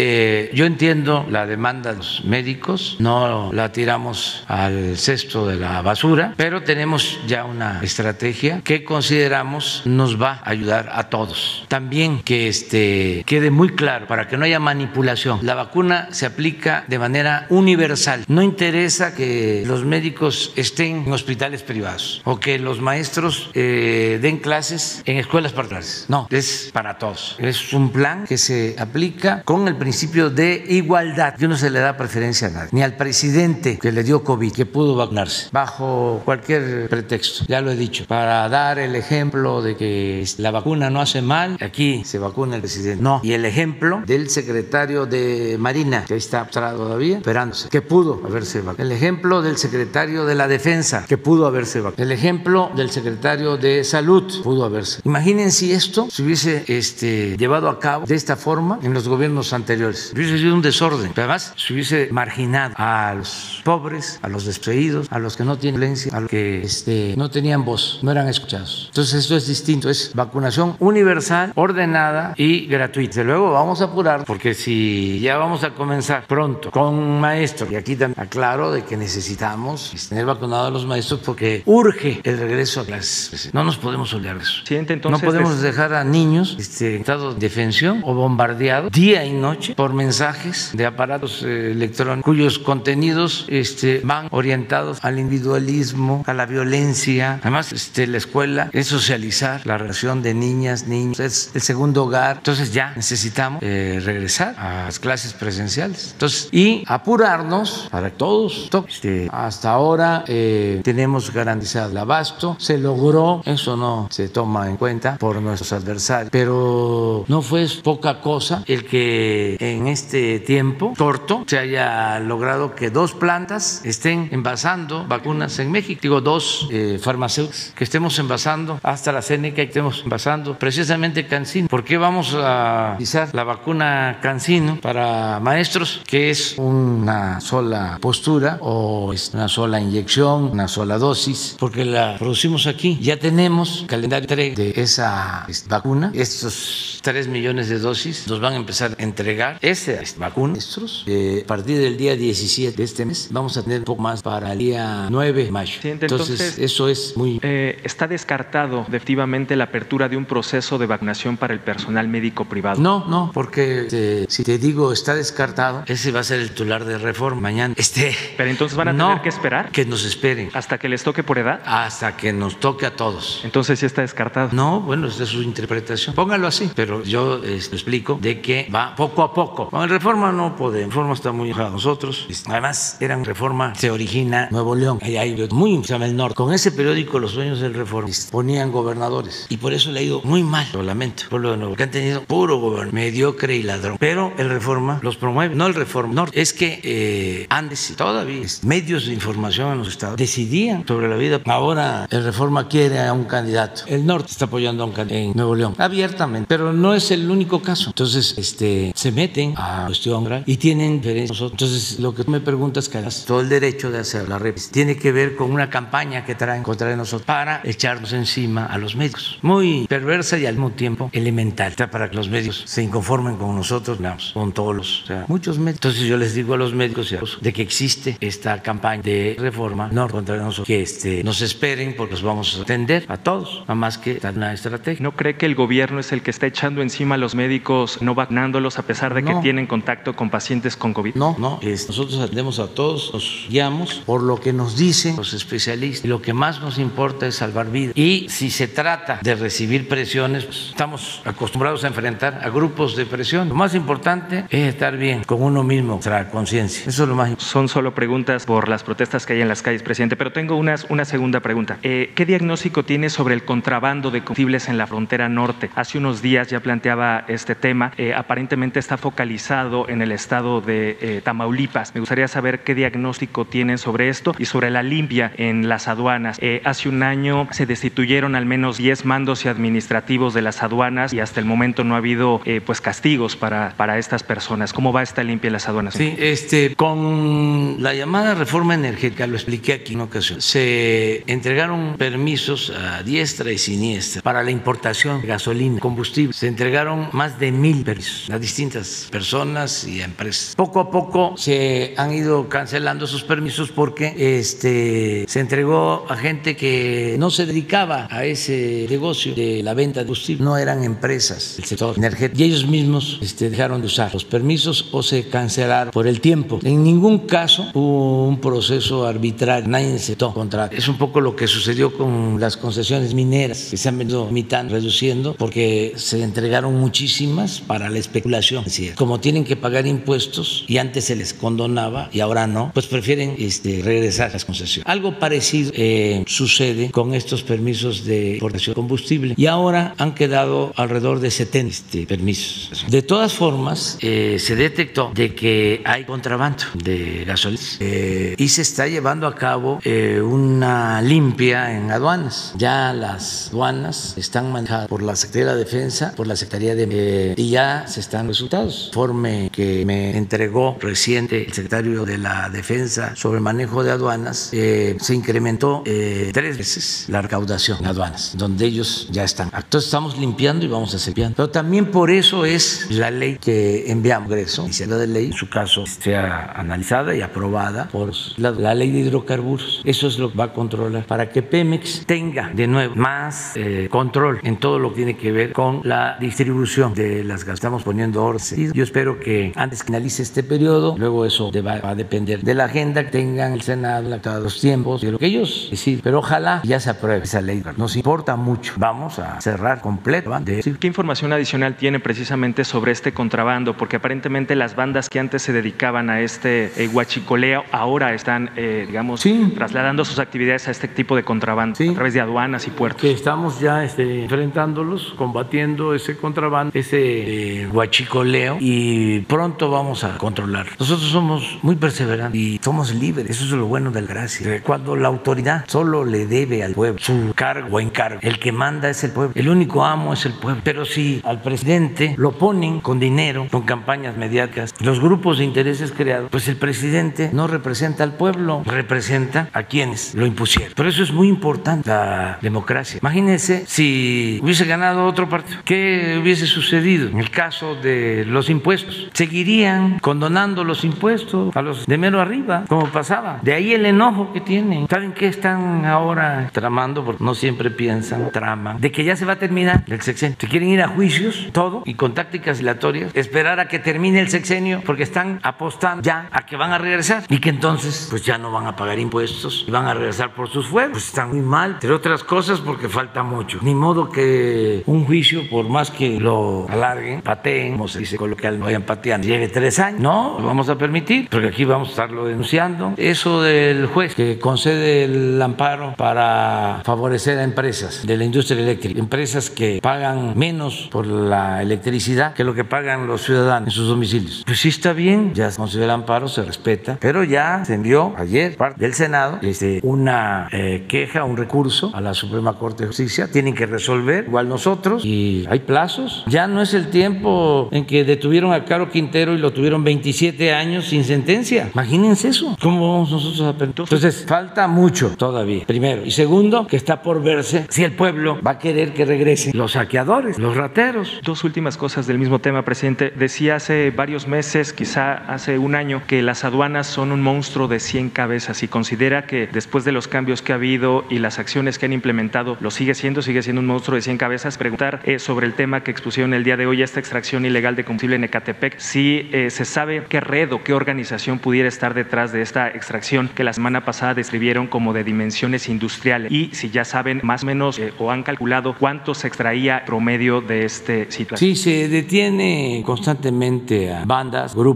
yo entiendo la demanda de los médicos, no la tiramos al cesto de la basura, pero tenemos ya una estrategia que consideramos nos va a ayudar a todos. También que este, quede muy claro para que no haya manipulación. La vacuna se aplica de manera universal. No interesa que los médicos estén en hospitales privados o que los maestros eh, den clases en escuelas particulares. No, es para todos. Es un plan que se aplica con el principio de igualdad. Que no se le da preferencia a nadie, ni al presidente que le dio COVID, que pudo vacunarse, bajo cualquier pretexto. Ya lo he dicho, para dar el ejemplo de que la vacuna no hace mal, aquí se vacuna el presidente. No. Y el ejemplo del secretario de Marina, que ahí está todavía, esperándose, que pudo haberse vacunado. El ejemplo del secretario de la Defensa, que pudo haberse vacunado. El ejemplo del secretario de Salud, pudo haberse. Imaginen si esto se hubiese este, llevado a cabo de esta forma en los gobiernos anteriores. Hubiese sido un desorden. Pero además, se hubiese marginado a los pobres, a los despedidos, a los que no tienen violencia, a los que este, no tenían voz, no eran escuchados. Entonces, esto es distinto. Es vacunación universal, ordenada y gratuita. De luego vamos a apurar, porque si ya vamos a comenzar pronto con maestros, y aquí también aclaro de que necesitamos tener vacunados a los maestros porque urge el regreso a clases. No nos podemos olvidar de eso. entonces, no podemos dejar a niños este, estado de defensión o bombardeados día y noche por mensajes de aparatos eh, electrónicos cuyos contenidos este, van orientados al individualismo, a la violencia. Además, este, la escuela es socializar la relación de niñas, niños, es el segundo hogar. Entonces ya necesitamos eh, regresar a las clases presenciales. Entonces y apurarnos para todos, este, hasta ahora eh, tenemos garantizado el abasto, se logró, eso no se toma en cuenta por nuestros adversarios, pero no fue poca cosa el que en este tiempo corto se haya logrado que dos plantas estén envasando vacunas en México, digo dos eh, farmacéuticas que estemos envasando hasta la Seneca que estemos envasando precisamente Cancino. ¿Por qué vamos a utilizar la vacuna Cancino para maestros, que es una sola postura o es una sola inyección, una sola dosis? Porque la producimos aquí. Ya tenemos calendario de esa este, vacuna. Estos 3 millones de dosis nos van a empezar a entregar esa este, vacuna maestros. Eh, a partir del día 17 de este mes vamos a tener un poco más para el día 9 de mayo. entonces, eso es muy... Eh, ¿Está descartado definitivamente la apertura de un proceso de vacunación para el personal médico privado? No, no, porque este, si te digo está descartado, ese va a ser el titular de reforma mañana. Este, Pero entonces van a tener que esperar. Que nos esperen. ¿Hasta que les toque por edad? Hasta que nos toque a todos. Entonces sí está descartado. No, bueno, esa es su interpretación. Póngalo así, pero yo este, explico de que va poco a poco. Con el reforma no podemos. Reforma está muy a nosotros. Además, eran reforma, se origina Nuevo León. Ahí hay muy, se llama el norte. Con ese periódico, los dueños del reforma ponían gobernadores. Y por eso le ha ido muy mal, lo lamento, pueblo de Nuevo, que han tenido puro gobierno, mediocre y ladrón. Pero el Reforma los promueve, no el Reforma Norte. Es que eh, antes, todavía, medios de información en los estados decidían sobre la vida. Ahora el Reforma quiere a un candidato. El Norte está apoyando a un candidato en Nuevo León, abiertamente. Pero no es el único caso. Entonces, este, se meten a cuestión y tienen diferencias. Entonces, lo que tú me preguntas, que todo el derecho de hacer la red tiene que ver con una campaña que traen contra nosotros para echarnos encima a los médicos. Muy perversa y al mismo tiempo elemental, para que los médicos se inconformen con nosotros, con todos los, o sea, muchos médicos. Entonces yo les digo a los médicos de que existe esta campaña de reforma no contra nosotros, que este, nos esperen porque los vamos a atender a todos, nada más que una estrategia. ¿No cree que el gobierno es el que está echando encima a los médicos, no vacunándolos a pesar de que tienen contacto con pacientes con COVID? No, no, nosotros atendemos a todos, nos guiamos por lo que nos dicen los especialistas y lo que más nos importa es salvar vidas. Y si se trata de recibir presiones, pues, estamos acostumbrados a enfrentar a grupos de presión. Lo más importante es estar bien con uno mismo, nuestra conciencia. Eso es lo más. Son solo preguntas por las protestas que hay en las calles, presidente, pero tengo una, una segunda pregunta. Eh, ¿Qué diagnóstico tiene sobre el contrabando de combustibles en la frontera norte? Hace unos días ya planteaba este tema. Eh, aparentemente está focalizado en el estado de eh, Tamaulipas. Me gustaría saber qué diagnóstico tienen sobre esto y sobre la limpia en las aduanas. hace un año se destituyeron al menos 10 mandos y administrativos de las aduanas y hasta el momento no ha habido pues castigos para, para estas personas. ¿Cómo va esta limpia en las aduanas? Sí, este, con la llamada reforma energética, lo expliqué aquí en ocasión, se entregaron permisos a diestra y siniestra para la importación de gasolina, combustible. Se entregaron más de mil permisos a distintas personas y empresas. Poco a poco se han ido cancelando esos permisos porque este, se entregó a gente que no se dedicaba a ese negocio de la venta de combustible, no eran empresas del sector energético y ellos mismos este, dejaron de usar los permisos o se cancelaron por el tiempo. En ningún caso hubo un proceso arbitrario, nadie aceptó contrato. Es un poco lo que sucedió con las concesiones mineras que se han venido limitando, reduciendo, porque se entregaron muchísimas para la especulación. Como tienen que pagar impuestos y antes se les condonaba y ahora no, pues prefieren este, regresar las concesiones. Algo parecido eh, sucede con estos permisos de importación de combustible y ahora han quedado alrededor de 70 este, permisos. De todas formas, eh, se detectó de que hay contrabando de gasolina eh, y se está llevando a cabo eh, una limpia en aduanas. Ya las aduanas están manejadas por la Secretaría de Defensa, por la Secretaría de... y ya se están resultados. Informe que me entregó reciente el secretario de la Defensa sobre manejo de aduanas, se incrementó tres veces la recaudación en aduanas, donde ellos ya están. Entonces estamos limpiando y vamos a seguir Pero también por eso es la ley que enviamos Congreso, la de ley, su caso, sea analizada y aprobada por la, la, ley de hidrocarburos. Eso es lo que va a controlar para que Pemex tenga de nuevo más eh, control en todo lo que tiene que ver con la distribución de las gas. Estamos poniendo orden. Yo espero que antes que finalice este periodo, luego eso va, va a depender de la agenda que tengan el Senado, la, los tiempos, de lo que ellos deciden. Pero ojalá ya se apruebe esa ley. Nos importa mucho. Vamos a cerrar completo. ¿Qué información adicional tiene precisamente sobre este contrabando? Porque aparentemente las bandas que han antes se dedicaban a este eh, huachicoleo, ahora están, eh, digamos, trasladando sus actividades a este tipo de contrabando a través de aduanas y puertos. Que estamos ya este, enfrentándolos, combatiendo ese contrabando, ese huachicoleo y pronto vamos a controlar. Nosotros somos muy perseverantes y somos libres. Eso es lo bueno del gracia. Cuando la autoridad solo le debe al pueblo su cargo o encargo, el que manda es el pueblo, el único amo es el pueblo. Pero si al presidente lo ponen con dinero, con campañas mediáticas, los grupos de intereses creados, pues el presidente no representa al pueblo, representa a quienes lo impusieron. Por eso es muy importante la democracia. Imagínense si hubiese ganado otro partido, ¿qué hubiese sucedido en el caso de los impuestos? Seguirían condonando los impuestos a los de mero arriba, como pasaba. De ahí el enojo que tienen. ¿Saben qué están ahora tramando? Porque no siempre piensan, traman, de que ya se va a terminar el sexenio. Se quieren ir a juicios, todo, y con tácticas dilatorias, esperar a que termine el sexenio, porque están apostando ya a que van a regresar y que entonces pues ya no van a pagar impuestos y van a regresar por sus fuegos. Pues están muy mal, entre otras cosas porque falta mucho. Ni modo que un juicio, por más que lo alarguen, pateen, como se dice coloquial, vayan pateando, lleve tres años. No, lo vamos a permitir, porque aquí vamos a estarlo denunciando. Eso del juez que concede el amparo para favorecer a empresas de la industria eléctrica, empresas que pagan menos por la electricidad que lo que pagan los ciudadanos en sus domicilios. Pues sí está bien, ya se concede el amparo, se respeta, pero ya se envió ayer parte del Senado este, una eh, queja, un recurso a la Suprema Corte de Justicia, tienen que resolver igual nosotros y hay plazos. Ya no es el tiempo en que detuvieron a Caro Quintero y lo tuvieron 27 años sin sentencia. Imagínense eso. ¿Cómo vamos nosotros a Entonces, falta mucho todavía, primero. Y segundo, que está por verse si el pueblo va a querer que regresen los saqueadores, los rateros. Dos últimas cosas del mismo tema, presidente. Decía hace varios meses, quizá hace un año, que las aduanas son un monstruo de 100 cabezas y considera que después de los cambios que ha habido y las acciones que han implementado, lo sigue siendo, sigue siendo un monstruo de 100 cabezas. Preguntar eh, sobre el tema que expusieron el día de hoy, esta extracción ilegal de combustible en Ecatepec, si eh, se sabe qué red o qué organización pudiera estar detrás de esta extracción que la semana pasada describieron como de dimensiones industriales y si ya saben más o menos eh, o han calculado cuánto se extraía promedio de este situación. Sí, se detiene constantemente a bandas, grupos,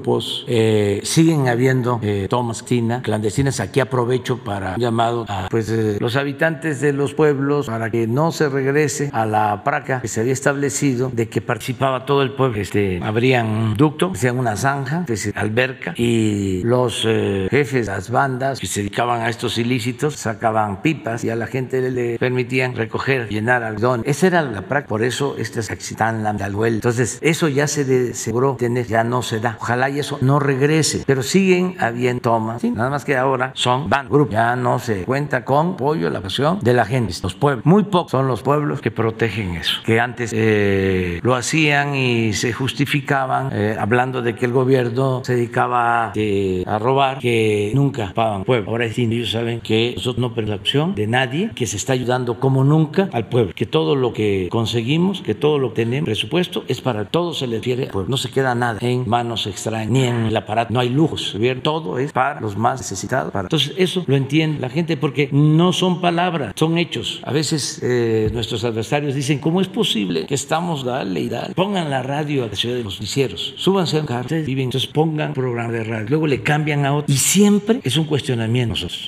eh, siguen habiendo eh, tomas clandestinas. Aquí aprovecho para un llamado a pues, los habitantes de los pueblos para que no se regrese a la praca que se había establecido de que participaba todo el pueblo. Este, abrían un ducto, hacían una zanja, alberca y los jefes, las bandas que se dedicaban a estos ilícitos sacaban pipas y a la gente le permitían recoger, llenar algodón. Esa era la práctica, por eso este es tan la Entonces, eso ya se aseguró tener, ya no se da. Ojalá y eso no regrese, pero siguen habiendo tomas, nada más que ahora son van grupos, ya no se cuenta con apoyo, la pasión de la gente, los pueblos. Muy pocos son los pueblos que protegen eso, que antes eh, lo hacían y se justificaban eh, hablando de que el gobierno se dedicaba eh, a robar, que nunca pagan pueblo. Ahora es ellos saben que nosotros no perdemos la opción de nadie, que se está ayudando como nunca al pueblo, que todo lo que conseguimos, que todo lo que tenemos presupuesto es para todo se le refiere al pueblo. No se queda nada en manos ni en el aparato, no hay lujos, todo es para los más necesitados. Entonces eso lo entiende la gente porque no son palabras, son hechos. A veces eh, nuestros adversarios dicen, ¿cómo es posible que estamos dale y dale? Pongan la radio a la ciudad de los noticieros, súbanse a un carro, viven, entonces pongan programa de radio, luego le cambian a otro y siempre es un cuestionamiento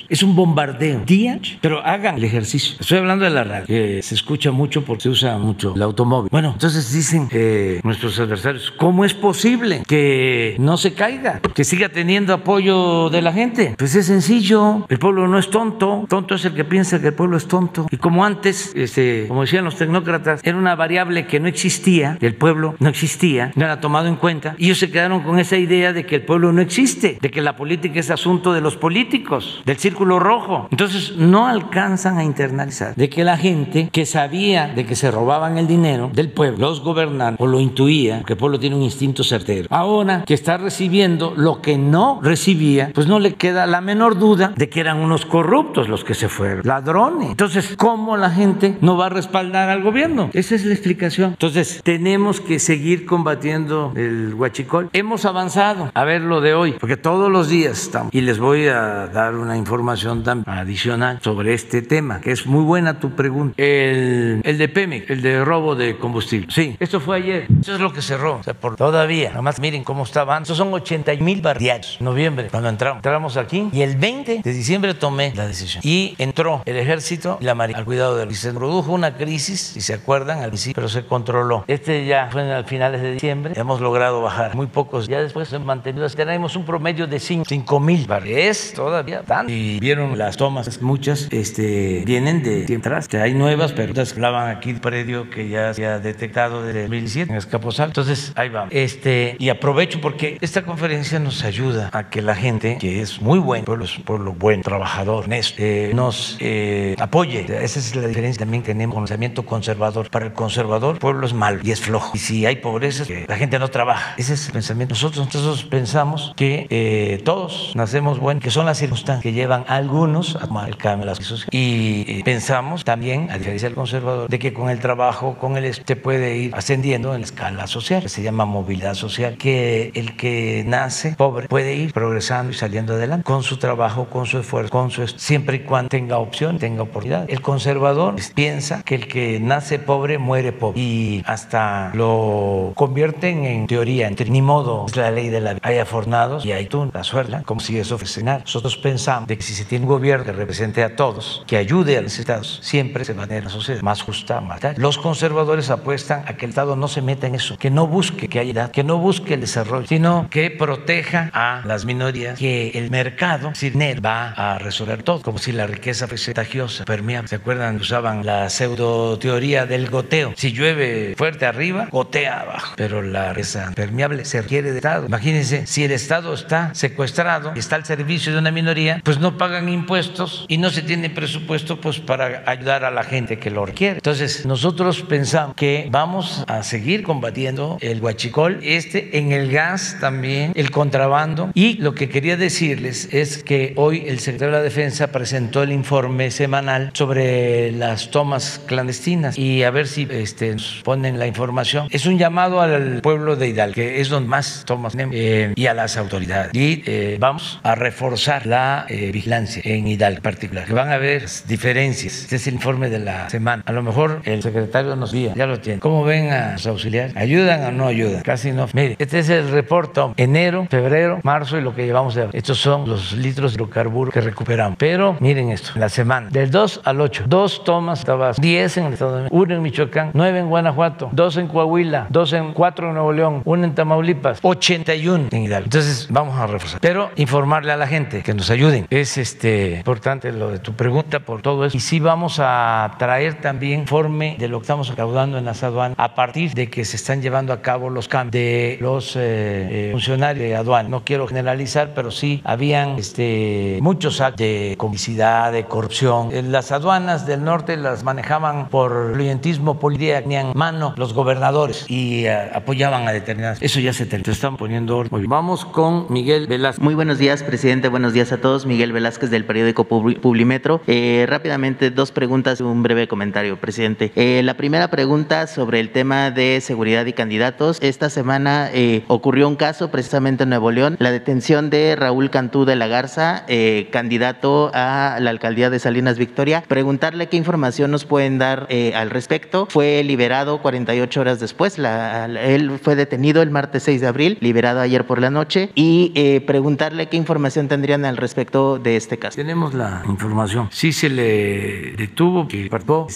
es un bombardeo día, pero hagan el ejercicio. Estoy hablando de la radio, que se escucha mucho porque se usa mucho el automóvil. Bueno, entonces dicen eh, nuestros adversarios, ¿cómo es posible que no se caiga, que siga teniendo apoyo de la gente? Pues es sencillo, el pueblo no es tonto, tonto es el que piensa que el pueblo es tonto. Y como antes, este, como decían los tecnócratas, era una variable que no existía, el pueblo no existía, no era tomado en cuenta, y ellos se quedaron con esa idea de que el pueblo no existe, de que la política es asunto de los políticos del círculo rojo. Entonces no alcanzan a internalizar de que la gente que sabía de que se robaban el dinero del pueblo, los gobernantes, o lo intuía, que el pueblo tiene un instinto certero. Ahora que está recibiendo lo que no recibía, pues no le queda la menor duda de que eran unos corruptos los que se fueron, ladrones. Entonces, ¿cómo la gente no va a respaldar al gobierno? Esa es la explicación. Entonces, tenemos que seguir combatiendo el huachicol. Hemos avanzado a ver lo de hoy, porque todos los días estamos. Y les voy a dar una información adicional sobre este tema, que es muy buena tu pregunta. El, el de Pemex, el de robo de combustible. Sí, esto fue ayer. Eso es lo que cerró. O sea, por todavía. Nomás miren cómo estaba semana. Esos son 80 mil diarios. Noviembre, cuando entramos. Entramos aquí y el 20 de diciembre tomé la decisión. Y entró el ejército y la marina al cuidado del Se produjo una crisis, si se acuerdan, al principio, pero se controló. Este ya fue a finales de diciembre. Hemos logrado bajar muy pocos. Ya después se mantenido. Tenemos un promedio de 5 mil Es todavía tanto. Y vieron las tomas, muchas este, vienen de tiempo. Hay nuevas, pero las hablaban aquí el predio que ya se ha detectado desde 2017 en Escaposal. Entonces, ahí vamos. Este, y aprovecho porque esta conferencia nos ayuda a que la gente, que es muy buen pueblo, pueblo buen, trabajador, honesto, eh, nos eh, apoye. Esa es la diferencia también que tenemos con el pensamiento conservador. Para el conservador, el pueblo es malo y es flojo. Y si hay pobreza, la gente no trabaja. Ese es el pensamiento. Nosotros, nosotros pensamos que eh, todos nacemos buenos, que son las circunstancias que llevan a algunos a tomar el cambio las. Y pensamos también, a diferencia del conservador, de que con el trabajo, con el se puede ir ascendiendo en la escala social, que se llama movilidad social, que el que nace pobre puede ir progresando y saliendo adelante con su trabajo, con su esfuerzo, con su siempre y cuando tenga opción, tenga oportunidad. El conservador piensa que el que nace pobre muere pobre y hasta lo convierten en teoría, entre ni modo es la ley de la vida. Hay afortunados y hay tú, la suerte, como si eso fuese nada. Nosotros pensamos de que si se tiene un gobierno que represente a todos, que ayude a los estados, siempre se va a tener una sociedad más justa, más tal. Los conservadores apuestan a que el Estado no se meta en eso, que no busque que haya que no busque el desarrollo, sino que proteja a las minorías, que el mercado, sin él, va a resolver todo, como si la riqueza fuese contagiosa, permeable. ¿Se acuerdan? Usaban la pseudo teoría del goteo. Si llueve fuerte arriba, gotea abajo, pero la riqueza permeable se requiere de Estado. Imagínense, si el Estado está secuestrado está al servicio de una minoría, pues no pagan impuestos y no se tiene presupuesto pues para ayudar a la gente que lo requiere. Entonces, nosotros pensamos que vamos a seguir combatiendo el huachicol, este en el gas también, el contrabando. Y lo que quería decirles es que hoy el secretario de la Defensa presentó el informe semanal sobre las tomas clandestinas y a ver si este, nos ponen la información. Es un llamado al pueblo de Hidalgo, que es donde más tomas eh, y a las autoridades. Y eh, vamos a reforzar la eh, vigilancia en Hidalgo en particular, que van a haber diferencias. Este es el informe de la semana. A lo mejor el secretario nos guía, ya lo tiene. ¿Cómo ven a los auxiliares? ¿Ayudan o no ayudan? Casi no. Mire, este es el reporte enero, febrero, marzo y lo que llevamos de Estos son los litros de hidrocarburos que recuperamos. Pero miren esto, la semana, del 2 al 8, dos tomas Tabasco, 10 en el Estado de México, uno en Michoacán, 9 en Guanajuato, dos en Coahuila, dos en 4 en Nuevo León, uno en Tamaulipas, 81 en Hidalgo. Entonces vamos a reforzar. Pero informarle a la gente que nos ayuden. Es este importante lo de tu pregunta por todo eso. Y sí vamos a traer también informe de lo que estamos recaudando en las aduanas a partir de que se están llevando a cabo los cambios de los eh, eh, funcionarios de aduana. No quiero generalizar, pero sí habían este, muchos actos de comicidad, de corrupción. En las aduanas del norte las manejaban por clientismo político, tenían mano los gobernadores y eh, apoyaban a determinadas. Eso ya se te, están poniendo orden. Vamos con Miguel Velázquez. Muy buenos días, presidente. Buenos días a todos. Miguel Velázquez del periódico Publimetro. rápidamente, dos preguntas y un breve comentario, presidente. la primera pregunta sobre el tema de seguridad y candidatos. Esta semana ocurrió un caso precisamente en Nuevo León, la detención de Raúl Cantú de la Garza, eh, candidato a la alcaldía de Salinas Victoria. Preguntarle qué información nos pueden dar eh, al respecto. Fue liberado 48 horas después. él fue detenido el martes 6 de abril, liberado ayer por la noche. Y eh, preguntarle qué información tendrían al respecto de este caso. Tenemos la información. Sí se le detuvo, que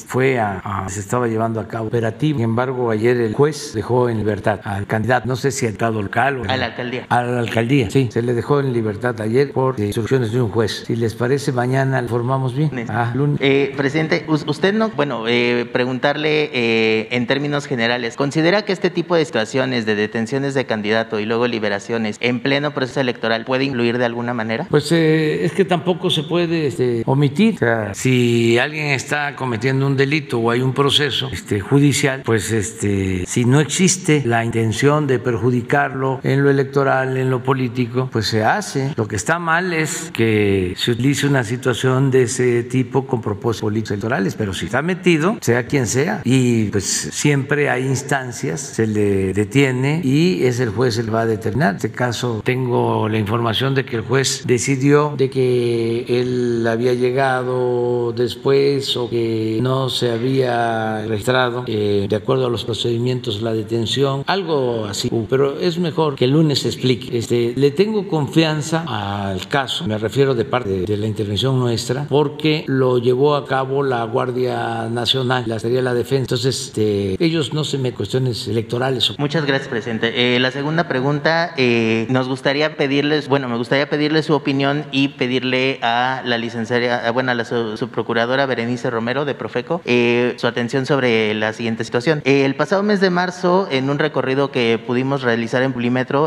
fue a, se estaba llevando a cabo operativo. Sin embargo, ayer el juez dejó en libertad al candidato, no sé si al estado local a la alcaldía. A la alcaldía, sí. Se le dejó en libertad ayer por instrucciones de un juez. Si les parece, mañana formamos bien. Ah, eh, presidente, usted no, bueno, eh, preguntarle eh, en términos generales, ¿considera que este tipo de situaciones de detenciones de candidato y luego liberaciones en pleno proceso electoral puede incluir de alguna manera? Pues es que tampoco se puede este, omitir. O sea, si alguien está cometiendo un delito o hay un proceso este, judicial, pues este, si no existe la intención de perjudicarlo en lo electoral, en lo político, pues se hace. Lo que está mal es que se utilice una situación de ese tipo con propósitos políticos electorales, pero si está metido, sea quien sea, y pues siempre hay instancias, se le detiene y es el juez el que va a determinar. En este caso tengo la información de que el juez decidió de que él había llegado después o que no se había registrado eh, de acuerdo a los procedimientos la detención, algo así. Pero es mejor mejor que el lunes explique. Este, le tengo confianza al caso, me refiero de parte de, la intervención nuestra, porque lo llevó a cabo la Guardia Nacional, la Secretaría de la Defensa. Entonces, este, ellos no se me cuestiones electorales. Muchas gracias, presidente. Eh, la segunda pregunta, eh, nos gustaría pedirles, bueno, me gustaría pedirle su opinión y pedirle a la licenciada, bueno, a la subprocuradora Berenice Romero de Profeco, eh, su atención sobre la siguiente situación. el pasado mes de marzo, en un recorrido que pudimos realizar en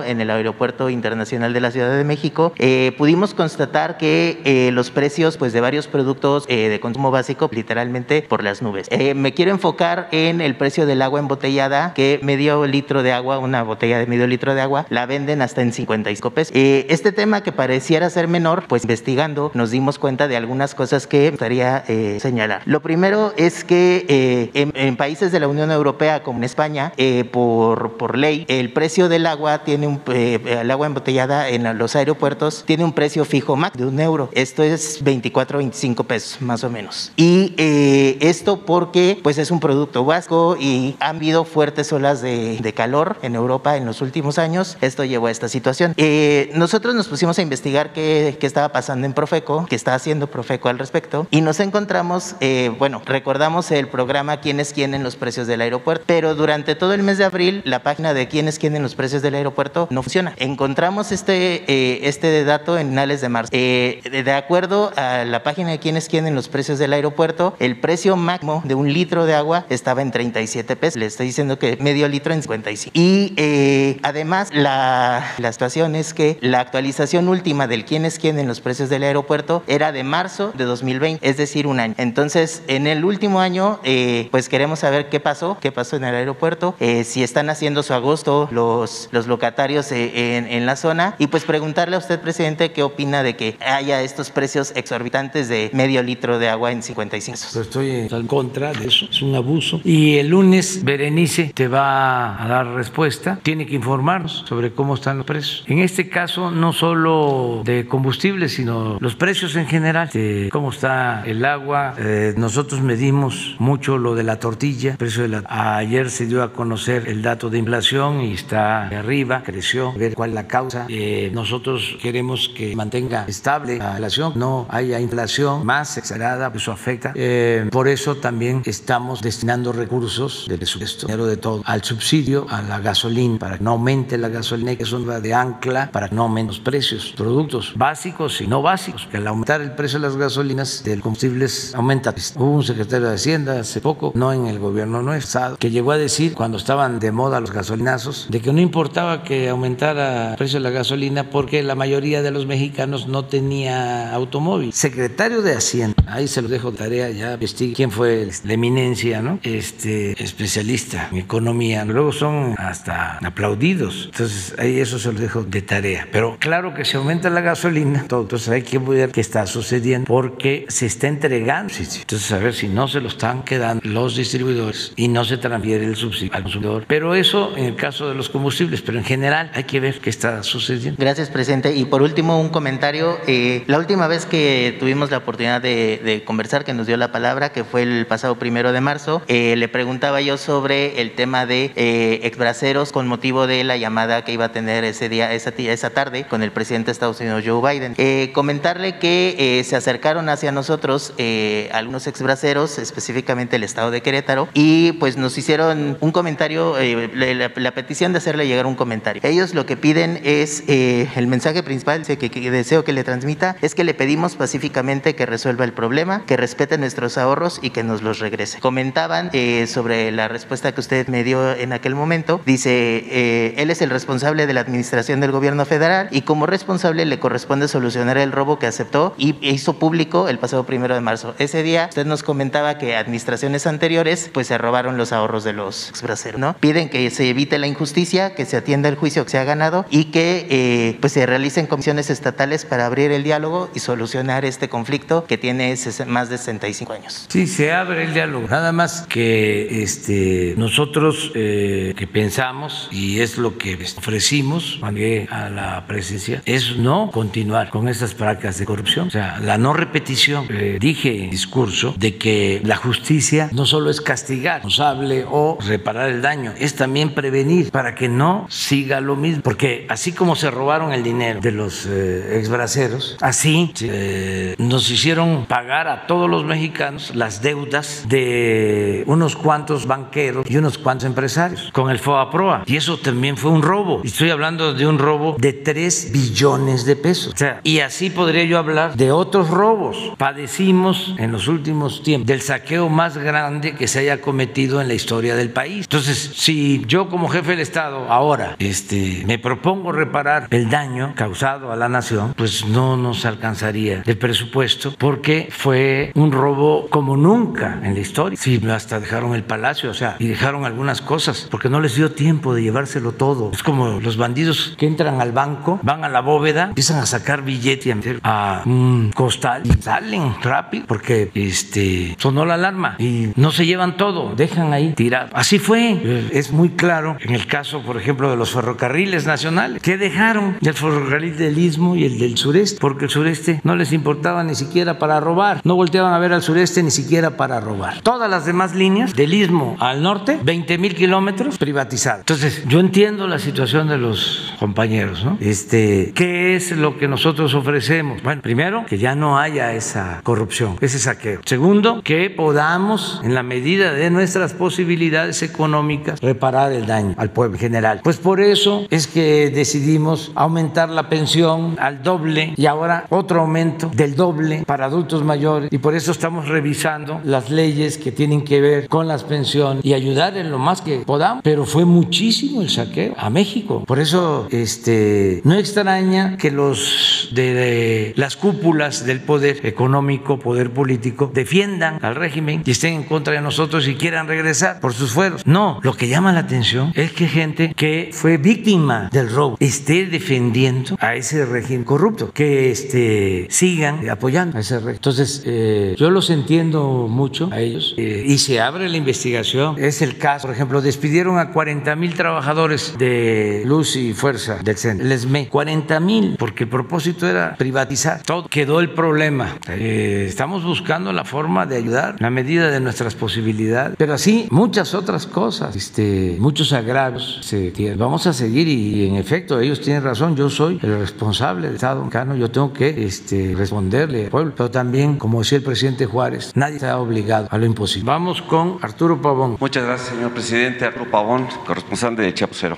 En el Aeropuerto Internacional de la Ciudad de México, pudimos constatar que los precios pues, de varios productos de consumo básico, literalmente por las nubes. me quiero enfocar en el precio del agua embotellada, que medio litro de agua, una botella de medio litro de agua, la venden hasta en 55 pesos. Eh, este tema que pareciera ser menor, pues investigando nos dimos cuenta de algunas cosas que gustaría eh, señalar. Lo primero es que eh, en, países de la Unión Europea, como en España, por, por ley, el precio del agua tiene un, el agua embotellada en los aeropuertos tiene un precio fijo más de un euro. Esto es 24, 25 pesos más o menos. Y esto porque pues es un producto vasco y han habido fuertes olas de, de calor en Europa en los últimos años. Esto llevó a esta situación. Eh, nosotros nos pusimos a investigar qué, qué, estaba pasando en Profeco, qué está haciendo Profeco al respecto, y nos encontramos, eh, bueno, recordamos el programa Quién es quién en los precios del aeropuerto, pero durante todo el mes de abril la página de Quién es quién en los precios del aeropuerto no funciona. Encontramos este, eh, este dato en finales de marzo. de acuerdo a la página de Quién es quién en los precios del aeropuerto, el precio máximo de un litro de agua estaba en 37 pesos. Le estoy diciendo que medio litro en 55. Y eh, además, la, la, situación es que la actualización última del quién es quién en los precios del aeropuerto era de marzo de 2020, es decir, un año. Entonces, en el último año, eh, pues queremos saber qué pasó, qué pasó en el aeropuerto, eh, si están haciendo su agosto los, los locatarios en, en, la zona y pues preguntarle a usted, presidente, qué opina de que haya estos precios exorbitantes de medio litro de agua en 55. Pues estoy en contra de eso, es un abuso. Y el lunes, Berenice te va a dar respuesta, tiene que informarnos sobre cómo están los precios. En este caso, no solo de combustible, sino los precios en general, de cómo está el agua. Eh, nosotros medimos mucho lo de la tortilla. precio de la... Ayer se dio a conocer el dato de inflación y está arriba, creció, ver cuál es la causa. Eh, nosotros queremos que mantenga estable la inflación, no haya inflación más exagerada, eso afecta. Eh, por eso también estamos destinando recursos del presupuesto, dinero de todo, al subsidio a la gasolina para que no aumente la gasolina, que es una de ancla para que no aumenten los precios, productos básicos y no básicos, que al aumentar el precio de las gasolinas, del combustibles aumenta. Hubo un secretario de Hacienda hace poco, no en el gobierno nuestro, que llegó a decir cuando estaban de moda los gasolinazos, de que no importaba que aumentara el precio de la gasolina porque la mayoría de los mexicanos no tenía automóvil. Secretario de Hacienda, ahí se lo dejo de tarea, ya investigue quién fue la eminencia, ¿no? Este especialista en economía. Luego son hasta aplaudidos. Entonces, ahí eso se lo dejo de tarea. Pero claro que se aumenta la gasolina, todo. Entonces hay que ver qué está sucediendo porque se está entregando. Entonces, a ver si no se lo están quedando los distribuidores y no se transfiere el subsidio al consumidor. Pero eso en el caso de los combustibles, pero en general hay que ver qué está sucediendo. Gracias, presidente. Y por último, un comentario. Eh, la última vez que tuvimos la oportunidad de, conversar, que nos dio la palabra, que fue el pasado primero de marzo, eh, le preguntaba yo sobre el tema de eh, exbraceros con motivo de la llamada que iba a tener ese día, esa, esa tarde, con el presidente de Estados Unidos, Joe Biden. Eh, comentarle que eh, se acercaron hacia nosotros eh, algunos exbraceros, específicamente el estado de Querétaro, y pues nos hicieron un comentario, la, petición de hacerle llegar un comentario. Ellos lo que piden es, el mensaje principal que, que, deseo que le transmita, es que le pedimos pacíficamente que resuelva el problema, que respete nuestros ahorros y que nos los regrese. Comentaban sobre la respuesta que usted me dio en aquel momento, dice, él es el responsable de la administración del gobierno federal y como responsable le corresponde solucionar el robo que aceptó y hizo público el pasado primero de marzo. Ese día usted nos comentaba que administraciones anteriores pues se robaron los ahorros de los exbraceros, ¿no? Piden que se evite la injusticia, que se atienda el juicio que se ha ganado y que eh, pues se realicen comisiones estatales para abrir el diálogo y solucionar este conflicto que tiene más de 65 años. Sí, se abre el diálogo. Nada más que este, nosotros eh, que pensamos y es lo que ofrecimos a la presidencia es no continuar con estas prácticas de corrupción. O sea, la no repetición. Eh, dije en discurso de que la justicia no solo es castigar, responsable o reparar el daño, es también prevenir para que no siga lo mismo, porque así como se robaron el dinero de los eh, exbraceros, así eh, nos hicieron pagar a todos los mexicanos las deudas de unos cuantos banqueros y unos cuantos empresarios con el FOA-PROA. Y eso también fue un robo. Estoy hablando de un robo de 3 billones de pesos. O sea, y así podría yo hablar de otros robos. Padecimos en los últimos tiempos del saqueo más grande que se haya cometido en la historia del país. Entonces, si yo como jefe del Estado ahora este, me propongo reparar el daño causado a la nación, pues no nos alcanzaría el presupuesto porque fue un robo como nunca en la historia. Sí, hasta dejaron el palacio, o sea, y dejaron algunas cosas porque no les dio tiempo de llevárselo todo. Es como los bandidos que entran al banco, van a la bóveda, empiezan a sacar billetes y a meter a un costal y salen rápido porque este sonó la alarma y no se llevan todo, dejan ahí tirado. Así fue. Es muy claro en el caso, por ejemplo, de los ferrocarriles nacionales, que dejaron el ferrocarril del Istmo y el del sureste, porque el sureste no les importaba ni siquiera para robar. No volteaban a ver al sureste ni siquiera para robar. Todas las demás líneas del Istmo al norte, 20 mil kilómetros privatizados. Entonces, yo entiendo la situación de los compañeros. Este, ¿qué es lo que nosotros ofrecemos? Bueno, primero, que ya no haya esa corrupción, ese saqueo. Segundo, que podamos, en la medida de nuestras posibilidades económicas, reparar el daño al pueblo en general. Pues eso es que decidimos aumentar la pensión al doble y ahora otro aumento del doble para adultos mayores y por eso estamos revisando las leyes que tienen que ver con las pensiones y ayudar en lo más que podamos. Pero fue muchísimo el saqueo a México. Por eso este, no extraña que los de las cúpulas del poder económico, poder político, defiendan al régimen y estén en contra de nosotros y quieran regresar por sus fueros. No, lo que llama la atención es que gente que fue víctima del robo esté defendiendo a ese régimen corrupto, que este, sigan apoyando a ese régimen. Entonces, eh, yo los entiendo mucho a ellos eh, y se abre la investigación. Es el caso, por ejemplo, despidieron a 40 mil trabajadores de Luz y Fuerza del Centro, les me 40 mil, porque el propósito era privatizar. Todo quedó el problema. Eh, estamos buscando la forma de ayudar, la medida de nuestras posibilidades, pero así muchas otras cosas, este, muchos agravios. Se, vamos a seguir y, en efecto ellos tienen razón. Yo soy el responsable del Estado mexicano, yo tengo que este, responderle al pueblo, pero también, como decía el presidente Juárez, nadie está obligado a lo imposible. Vamos con Arturo Pavón. Muchas gracias, señor presidente. Arturo Pavón, corresponsal de Chiaposero.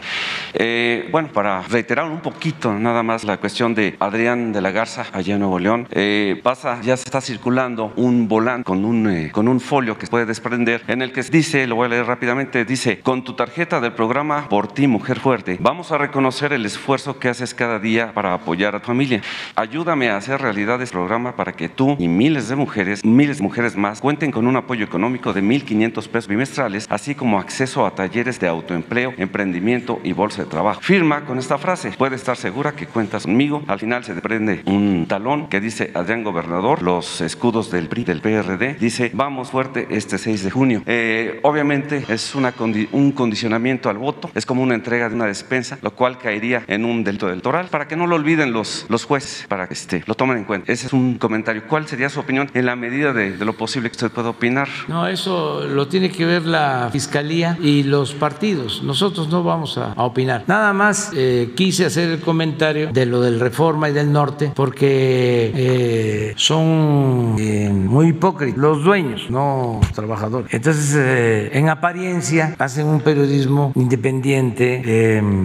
Eh, bueno, para reiterar un poquito nada más la cuestión de Adrián de la Garza, allá en Nuevo León, eh, pasa, ya se está circulando un volante con un, eh, con un folio que se puede desprender en el que dice, lo voy a leer rápidamente, dice, con tu tarjeta del programa Por ti, Mujer Vamos a reconocer el esfuerzo que haces cada día para apoyar a tu familia. Ayúdame a hacer realidad este programa para que tú y miles de mujeres, miles de mujeres más, cuenten con un apoyo económico de 1.500 pesos bimestrales, así como acceso a talleres de autoempleo, emprendimiento y bolsa de trabajo. Firma con esta frase, puede estar segura que cuentas conmigo. Al final se desprende un talón que dice Adrián Gobernador, los escudos del PRI, del PRD, dice vamos fuerte este 6 de junio. Eh, obviamente es un condicionamiento al voto, es como una entrega de una despensa, lo cual caería en un delito electoral, para que no lo olviden los, los jueces, para que este, lo tomen en cuenta. Ese es un comentario. ¿Cuál sería su opinión en la medida de, lo posible que usted pueda opinar? No, eso lo tiene que ver la Fiscalía y los partidos. Nosotros no vamos a, opinar. Nada más eh, quise hacer el comentario de lo del Reforma y del Norte, porque eh, son eh, muy hipócritas los dueños, no los trabajadores. Entonces, en apariencia, hacen un periodismo independiente,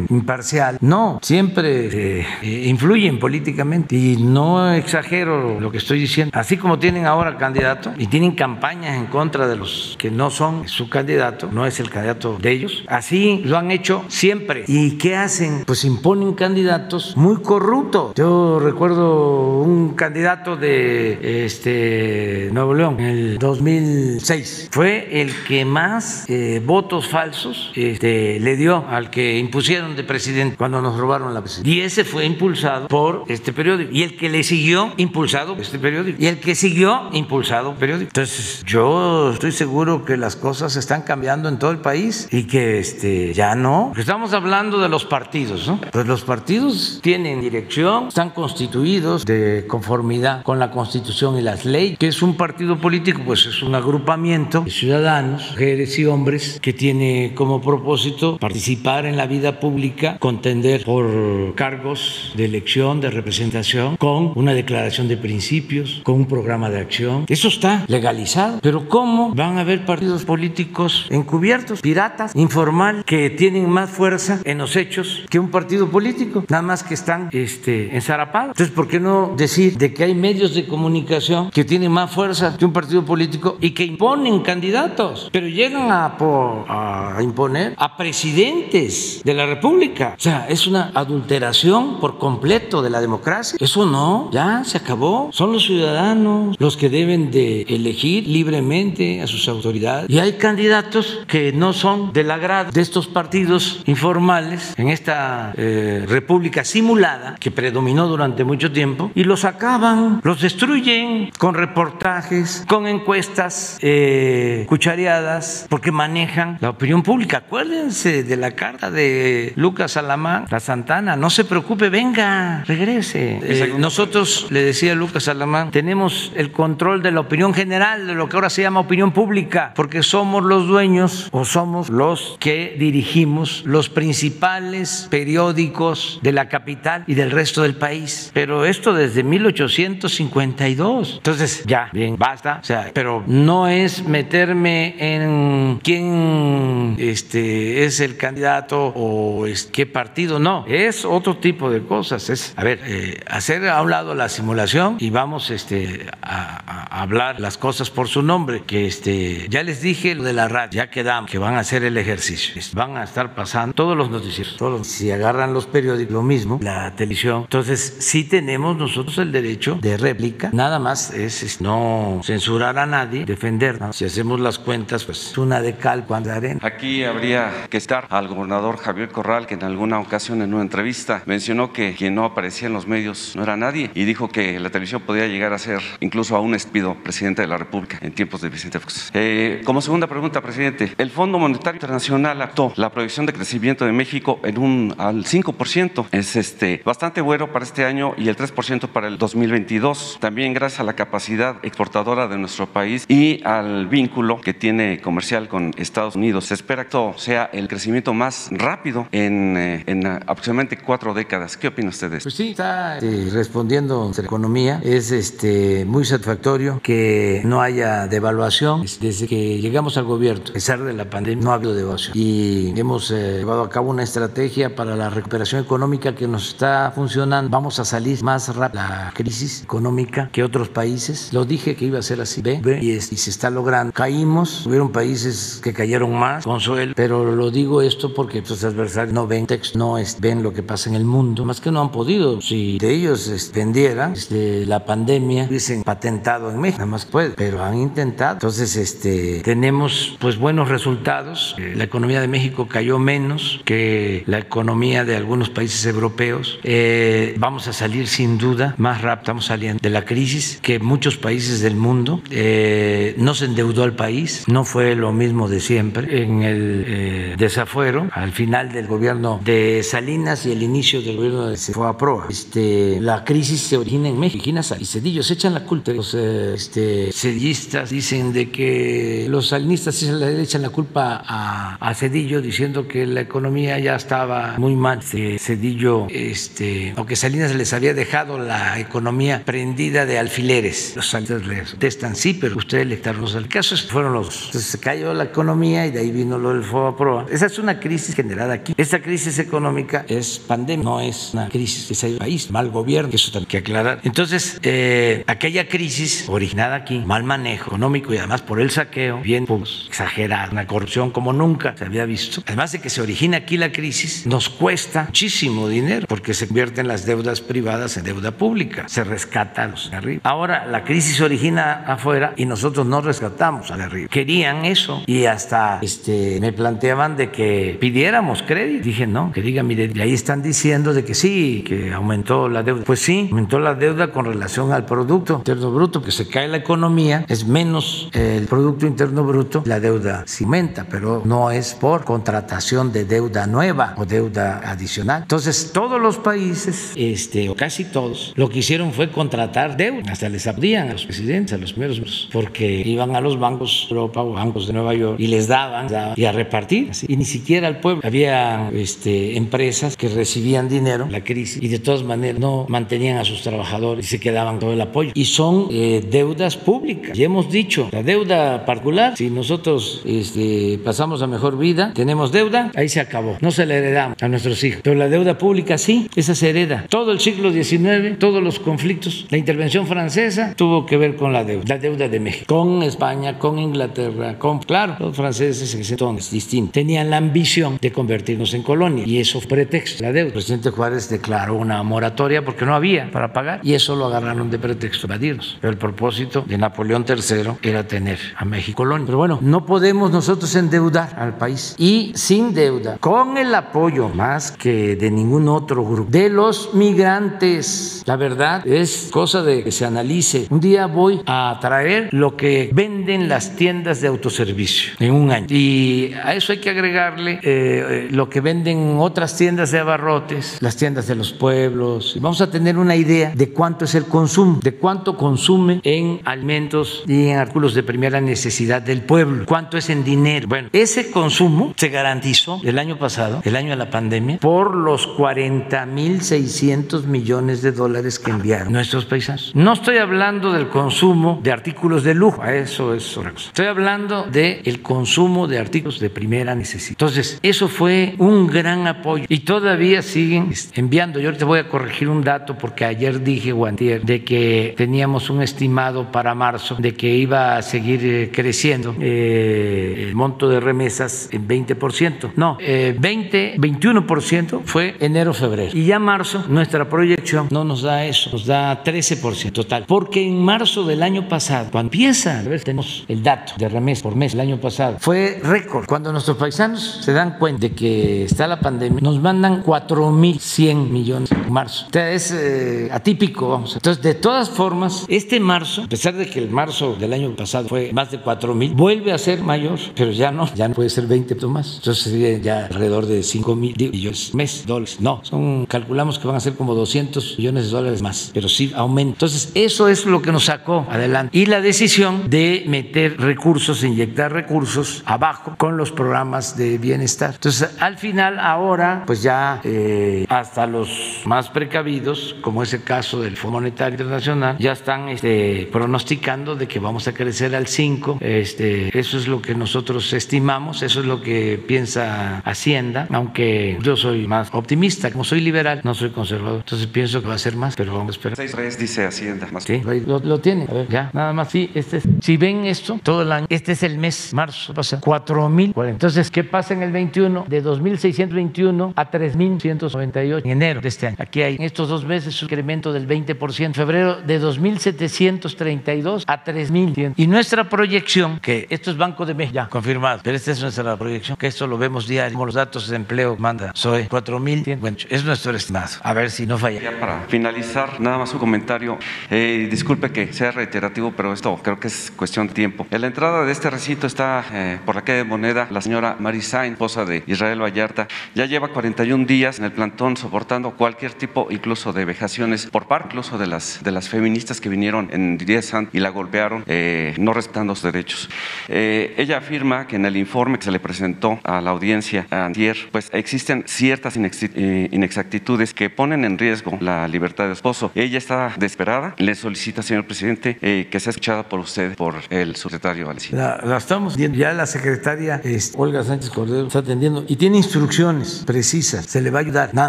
imparcial. No, siempre influyen políticamente y no exagero lo que estoy diciendo. Así como tienen ahora candidato y tienen campañas en contra de los que no son su candidato, no es el candidato de ellos, así lo han hecho siempre. ¿Y qué hacen? Pues imponen candidatos muy corruptos. Yo recuerdo un candidato de este Nuevo León en el 2006. Fue el que más eh, votos falsos este, le dio al que impusieron de presidente cuando nos robaron la presidencia. Y ese fue impulsado por este periódico. Y el que le siguió, impulsado este periódico. Y el que siguió, impulsado periódico. Entonces, yo estoy seguro que las cosas están cambiando en todo el país y que este, ya no. Estamos hablando de los partidos, ¿no? Pues los partidos tienen dirección, están constituidos de conformidad con la Constitución y las leyes. que es un partido político? Pues es un agrupamiento de ciudadanos, mujeres y hombres, que tiene como propósito participar en la vida pública contender por cargos de elección, de representación, con una declaración de principios, con un programa de acción. Eso está legalizado. Pero ¿cómo van a haber partidos políticos encubiertos, piratas, informal, que tienen más fuerza en los hechos que un partido político? Nada más que están este, enzarapados. Entonces, ¿por qué no decir de que hay medios de comunicación que tienen más fuerza que un partido político y que imponen candidatos, pero llegan a, a imponer a presidentes de la República? O sea, es una adulteración por completo de la democracia. Eso no, ya se acabó. Son los ciudadanos los que deben de elegir libremente a sus autoridades. Y hay candidatos que no son del agrado de estos partidos informales en esta eh, república simulada que predominó durante mucho tiempo y los acaban, los destruyen con reportajes, con encuestas eh, cuchareadas, porque manejan la opinión pública. Acuérdense de la carta de Lucas Alamán, la Santana, no se preocupe, venga, regrese. Eh, nosotros, le decía Lucas Alamán, tenemos el control de la opinión general, de lo que ahora se llama opinión pública, porque somos los dueños o somos los que dirigimos los principales periódicos de la capital y del resto del país. Pero esto desde 1852. Entonces, ya, bien, basta. O sea, pero no es meterme en quién este, es el candidato o es, qué partido, no. Es otro tipo de cosas. Es, a ver, eh, hacer a un lado la simulación y vamos este, a, hablar las cosas por su nombre. Que este, ya les dije lo de la radio, ya quedamos que van a hacer el ejercicio. Van a estar pasando todos los noticieros. Todos si agarran los periódicos, lo mismo, la televisión. Entonces, sí tenemos nosotros el derecho de réplica. Nada más es, no censurar a nadie, defender. Si hacemos las cuentas, pues una de cal, cuando arena. Aquí habría que estar al gobernador Javier Corral, que en alguna ocasión en una entrevista mencionó que quien no aparecía en los medios no era nadie y dijo que la televisión podía llegar a ser incluso a un espido presidente de la República en tiempos de Vicente Fox. Eh, como segunda pregunta, presidente, el Fondo Monetario Internacional actuó la proyección de crecimiento de México en un al 5%. Es este bastante bueno para este año y el 3% para el 2022. También gracias a la capacidad exportadora de nuestro país y al vínculo que tiene comercial con Estados Unidos. Se espera que esto sea el crecimiento más rápido en, eh, en aproximadamente cuatro décadas. ¿Qué opina usted de eso? Pues sí, está eh, respondiendo la economía. Es este, muy satisfactorio que no haya devaluación. Desde que llegamos al gobierno, a pesar de la pandemia, no ha habido devaluación. Y hemos eh, llevado a cabo una estrategia para la recuperación económica que nos está funcionando. Vamos a salir más rápido la crisis económica que otros países. Lo dije que iba a ser así. Ve, ve y, es, y, se está logrando. Caímos, hubieron países que cayeron más, consuelo, pero lo digo esto porque sus adversarios no ven texto, no es, ven lo que pasa en el mundo. Más que no han podido. Si de ellos vendieran este, la pandemia, hubiesen patentado en México, nada más puede, pero han intentado. Entonces, este, tenemos pues buenos resultados. Eh, la economía de México cayó menos que la economía de algunos países europeos. Eh, vamos a salir sin duda más rápido, estamos saliendo de la crisis que muchos países del mundo. Eh, no se endeudó al país, no fue lo mismo de siempre. En el eh, desafuero, al final del gobierno de Salinas y el inicio del gobierno de se fue a proa. Este, la crisis se origina en México. Y Cedillo se echan la culpa. Los eh, este, cedillistas dicen de que los salinistas se le echan la culpa a, a Cedillo diciendo que la economía ya estaba muy mal. Cedillo, este, aunque Salinas les había dejado la economía prendida de alfileres. Los salinistas les contestan, sí, pero ustedes le quitaron los casos fueron los. Entonces se cayó la economía y de ahí vino lo del FOBAPROA. Esa es una crisis generada aquí. Esta crisis económica es pandemia, no es una crisis que se ha ido país, mal gobierno, eso también hay que aclarar. Entonces, eh, aquella crisis originada aquí, mal manejo económico y además por el saqueo, bien pues, exagerado, una corrupción como nunca se había visto. Además de que se origina aquí la crisis, nos cuesta muchísimo dinero porque se convierten las deudas privadas en deuda pública, se rescatan los de arriba. Ahora la crisis se origina afuera y nosotros no rescatamos a de arriba. Querían eso y hasta este, me planteaban de que pidiéramos crédito. Dije, no, que diga, mire, ahí están diciendo de que sí, que aumentó la deuda. Pues sí, aumentó la deuda con relación al Producto Interno Bruto, que se cae la economía, es menos el Producto Interno Bruto, la deuda se aumenta, pero no es por contratación de deuda nueva o deuda adicional. Entonces, todos los países, este, o casi todos, lo que hicieron fue contratar deuda. Hasta les abrían a los presidentes, a los primeros, porque iban a los bancos de Europa o bancos de Nueva York y les daban, daban y a repartir. Y ni siquiera al pueblo. Había había este, empresas que recibían dinero, la crisis, y de todas maneras no mantenían a sus trabajadores y se quedaban todo el apoyo. Y son eh, deudas públicas. Y hemos dicho, la deuda particular, si nosotros este, pasamos a mejor vida, tenemos deuda, ahí se acabó. No se la heredamos a nuestros hijos. Pero la deuda pública sí, esa se hereda. Todo el siglo XIX, todos los conflictos, la intervención francesa tuvo que ver con la deuda, la deuda de México, con España, con Inglaterra, con, claro, los franceses entonces distintos, tenían la ambición de convertirnos en colonia y eso fue pretexto, la deuda. El presidente Juárez declaró una moratoria porque no había para pagar y eso lo agarraron de pretexto, evadirnos. Pero el propósito de Napoleón III era tener a México colonia. Pero bueno, no podemos nosotros endeudar al país y sin deuda, con el apoyo más que de ningún otro grupo, de los migrantes. La verdad es cosa de que se analice. Un día voy a traer lo que venden las tiendas de autoservicio en un año. Y a eso hay que agregarle eh, lo que venden otras tiendas de abarrotes, las tiendas de los pueblos. Vamos a tener una idea de cuánto es el consumo, de cuánto consume en alimentos y en artículos de primera necesidad del pueblo, cuánto es en dinero. Bueno, ese consumo se garantizó el año pasado, el año de la pandemia, por los 40 mil 600 millones de dólares que enviaron nuestros paisanos. No estoy hablando del consumo de artículos de lujo, eso es otra cosa. Estoy hablando del consumo de artículos de primera necesidad. Entonces, eso fue un gran apoyo y todavía siguen enviando. Yo ahorita voy a corregir un dato porque ayer dije, Guantier, de que teníamos un estimado para marzo de que iba a seguir eh, creciendo eh, el monto de remesas en 20%. No, eh, 20, 21% fue enero-febrero. Y ya marzo, nuestra proyección no nos da eso, nos da 13% total. Porque en marzo del año pasado, cuando empieza, a ver, tenemos el dato de remesas por mes el año pasado, fue récord. Cuando nuestros paisanos se dan cuenta de que está la pandemia, nos mandan 4.100 millones en marzo. O sea, es eh, atípico, vamos. Entonces, de todas formas, este marzo, a pesar de que el marzo del año pasado fue más de 4.000, vuelve a ser mayor, pero ya no, ya no puede ser 20 más. Entonces sería ya alrededor de 5 mil millones mes, dólares. No, son, calculamos que van a ser como 200 millones de dólares más, pero sí aumenta. Entonces, eso es lo que nos sacó adelante. Y la decisión de meter recursos, inyectar recursos abajo con los programas de bienestar. Entonces, al final, ahora, pues ya eh, hasta los más precavidos, como es el caso del Fondo Monetario Internacional, ya están este, pronosticando de que vamos a crecer al 5. Este, eso es lo que nosotros estimamos, eso es lo que piensa Hacienda, aunque yo soy más optimista, como soy liberal, no soy conservador. Entonces pienso que va a ser más, pero vamos a esperar. Seis veces dice Hacienda. Más Sí, lo, lo tiene. A ver, ya, nada más. Sí, este es- si ven esto, todo el año, este es el mes, marzo, sea, 4.040. Entonces, ¿qué pasa en el 21? De 2.621 a 3.198 en enero de este año. Aquí hay en estos dos meses un incremento del 20%. Febrero de 2.732 a 3.100. Y nuestra proyección, que esto es Banco de México, ya confirmado, pero esta es nuestra proyección, que esto lo vemos diario, como los datos de empleo manda SOE, 4.100. Bueno, es nuestro estimado. A ver si no falla. Ya para finalizar, nada más un comentario. Disculpe que sea reiterativo, pero esto creo que es cuestión de tiempo. En la entrada de este recinto está eh, por la calle de Moneda la señora Mary Sain, esposa de Israel Vallarta. Ya lleva 41 días en el plantón soportando cualquier tipo, incluso de vejaciones, por parte incluso de las, de las feministas que vinieron en antes y la golpearon, eh, no respetando sus derechos. Eh, ella afirma que en el informe que se le presentó a la audiencia antier, pues existen ciertas eh, inexactitudes que ponen en riesgo la libertad de esposo. Ella está desesperada, le solicita, señor presidente, que sea escuchada por usted, por el subsecretario Alcina. La, estamos viendo. Ya la secretaria Olga Sánchez Cordero está atendiendo y tiene instrucciones precisas. Se le va a ayudar. Nada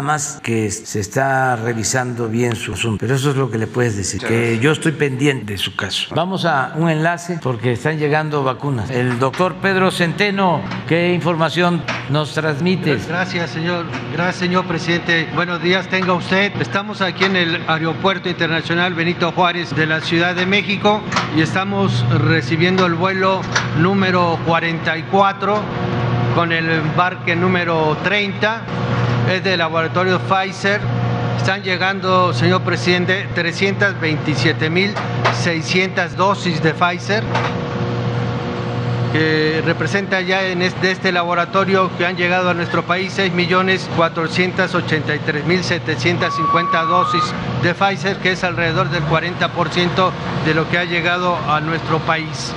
más que se está revisando bien su asunto. Pero eso es lo que le puedes decir. Que yo estoy pendiente de su caso. Vamos a un enlace porque están llegando vacunas. El doctor Pedro Centeno, ¿qué información nos transmites? Gracias, señor. Gracias, señor presidente. Buenos días, tenga usted. Estamos aquí en el Aeropuerto Internacional Benito Juárez de la Ciudad de México y estamos recibiendo el vuelo número 44 con el embarque número 30. Es del laboratorio Pfizer. Están llegando, señor presidente, 327.600 dosis de Pfizer que representa ya en de este laboratorio que han llegado a nuestro país 6.483.750 dosis de Pfizer, que es alrededor del 40% de lo que ha llegado a nuestro país.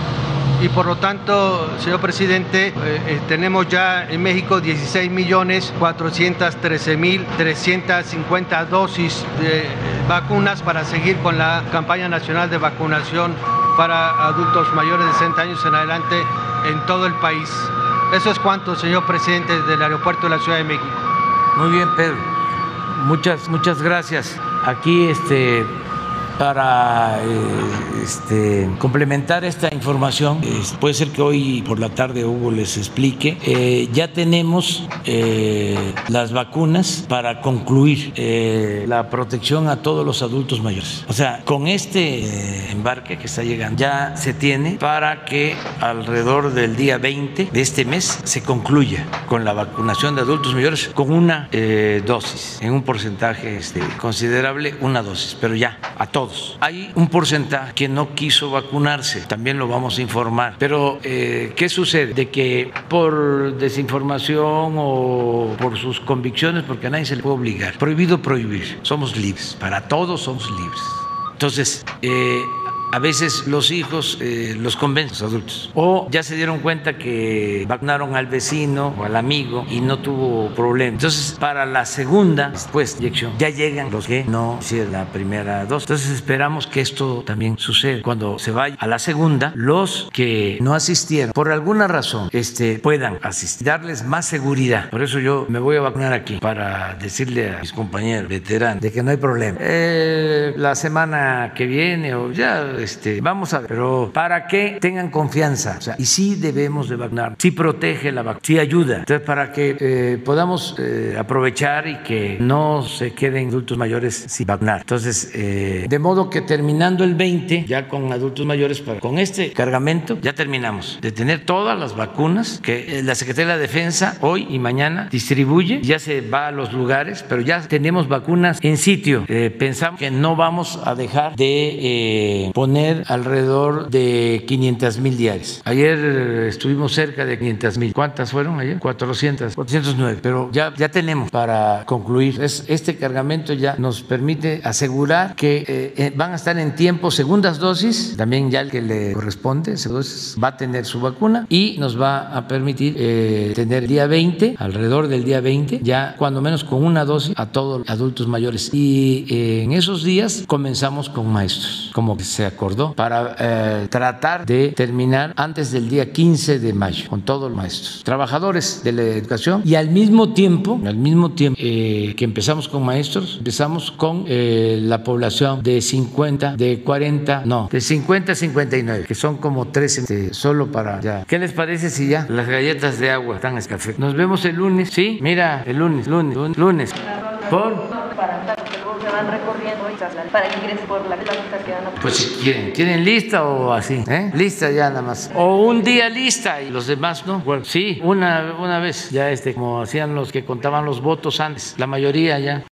Y por lo tanto, señor presidente, eh, eh, tenemos ya en México 16 millones 413 mil 350 dosis de vacunas para seguir con la campaña nacional de vacunación para adultos mayores de 60 años en adelante en todo el país. Eso es cuanto, señor presidente del aeropuerto de la Ciudad de México. Muy bien, Pedro. Muchas, muchas gracias. Aquí este, para eh, este, complementar esta información, puede ser que hoy por la tarde Hugo les explique, eh, ya tenemos eh, las vacunas para concluir la protección a todos los adultos mayores. O sea, con este embarque que está llegando, ya se tiene para que alrededor del día 20 de este mes se concluya con la vacunación de adultos mayores con una dosis, en un porcentaje este, considerable, una dosis, pero ya a todos hay un porcentaje que no quiso vacunarse, también lo vamos a informar. Pero, eh, ¿qué sucede? De que por desinformación o por sus convicciones, porque a nadie se le puede obligar, prohibido prohibir, somos libres, para todos somos libres. Entonces, eh, a veces los hijos eh, los convencen, los adultos. O ya se dieron cuenta que vacunaron al vecino o al amigo y no tuvo problema. Entonces, para la segunda después inyección, ya llegan los que no hicieron la primera dosis. Entonces, esperamos que esto también suceda. Cuando se vaya a la segunda, los que no asistieron, por alguna razón, este, puedan asistir, darles más seguridad. Por eso yo me voy a vacunar aquí, para decirle a mis compañeros veteranos de que no hay problema. Eh, la semana que viene o ya este, vamos a ver, pero para que tengan confianza. O sea, y sí debemos de vacunar, sí protege la vacuna, sí ayuda. Entonces, para que eh, podamos eh, aprovechar y que no se queden adultos mayores sin vacunar. Entonces, eh, de modo que terminando el 20, ya con adultos mayores, para, con este cargamento, ya terminamos de tener todas las vacunas que la Secretaría de la Defensa hoy y mañana distribuye, ya se va a los lugares, pero ya tenemos vacunas en sitio. pensamos que no vamos a dejar de poner alrededor de 500 mil diarias. Ayer estuvimos cerca de 500 mil. ¿Cuántas fueron ayer? 400, 409. Pero ya, ya tenemos para concluir. Es, este cargamento ya nos permite asegurar que eh, eh, van a estar en tiempo segundas dosis, también ya el que le corresponde, va a tener su vacuna y nos va a permitir eh, tener el día 20, alrededor del día 20, ya cuando menos con una dosis a todos los adultos mayores. Y en esos días comenzamos con maestros, como se acordó para eh, tratar de terminar antes del día 15 de mayo con todos los maestros, trabajadores de la educación y al mismo tiempo, al mismo tiempo eh, que empezamos con maestros, empezamos con eh, la población de 50, de 40, no, de 50 a 59, que son como 13 este, solo para ya. ¿Qué les parece si ya las galletas de agua están café? Nos vemos el lunes, ¿sí? Mira, el lunes, lunes, lunes. lunes. ¿Por? van recorriendo para que ingresen por la lista que Pues si quieren, ¿quieren lista o así? ¿Eh? Lista ya nada más. O un día lista y los demás no. Bueno, sí, una, una vez, ya este, como hacían los que contaban los votos antes, la mayoría ya.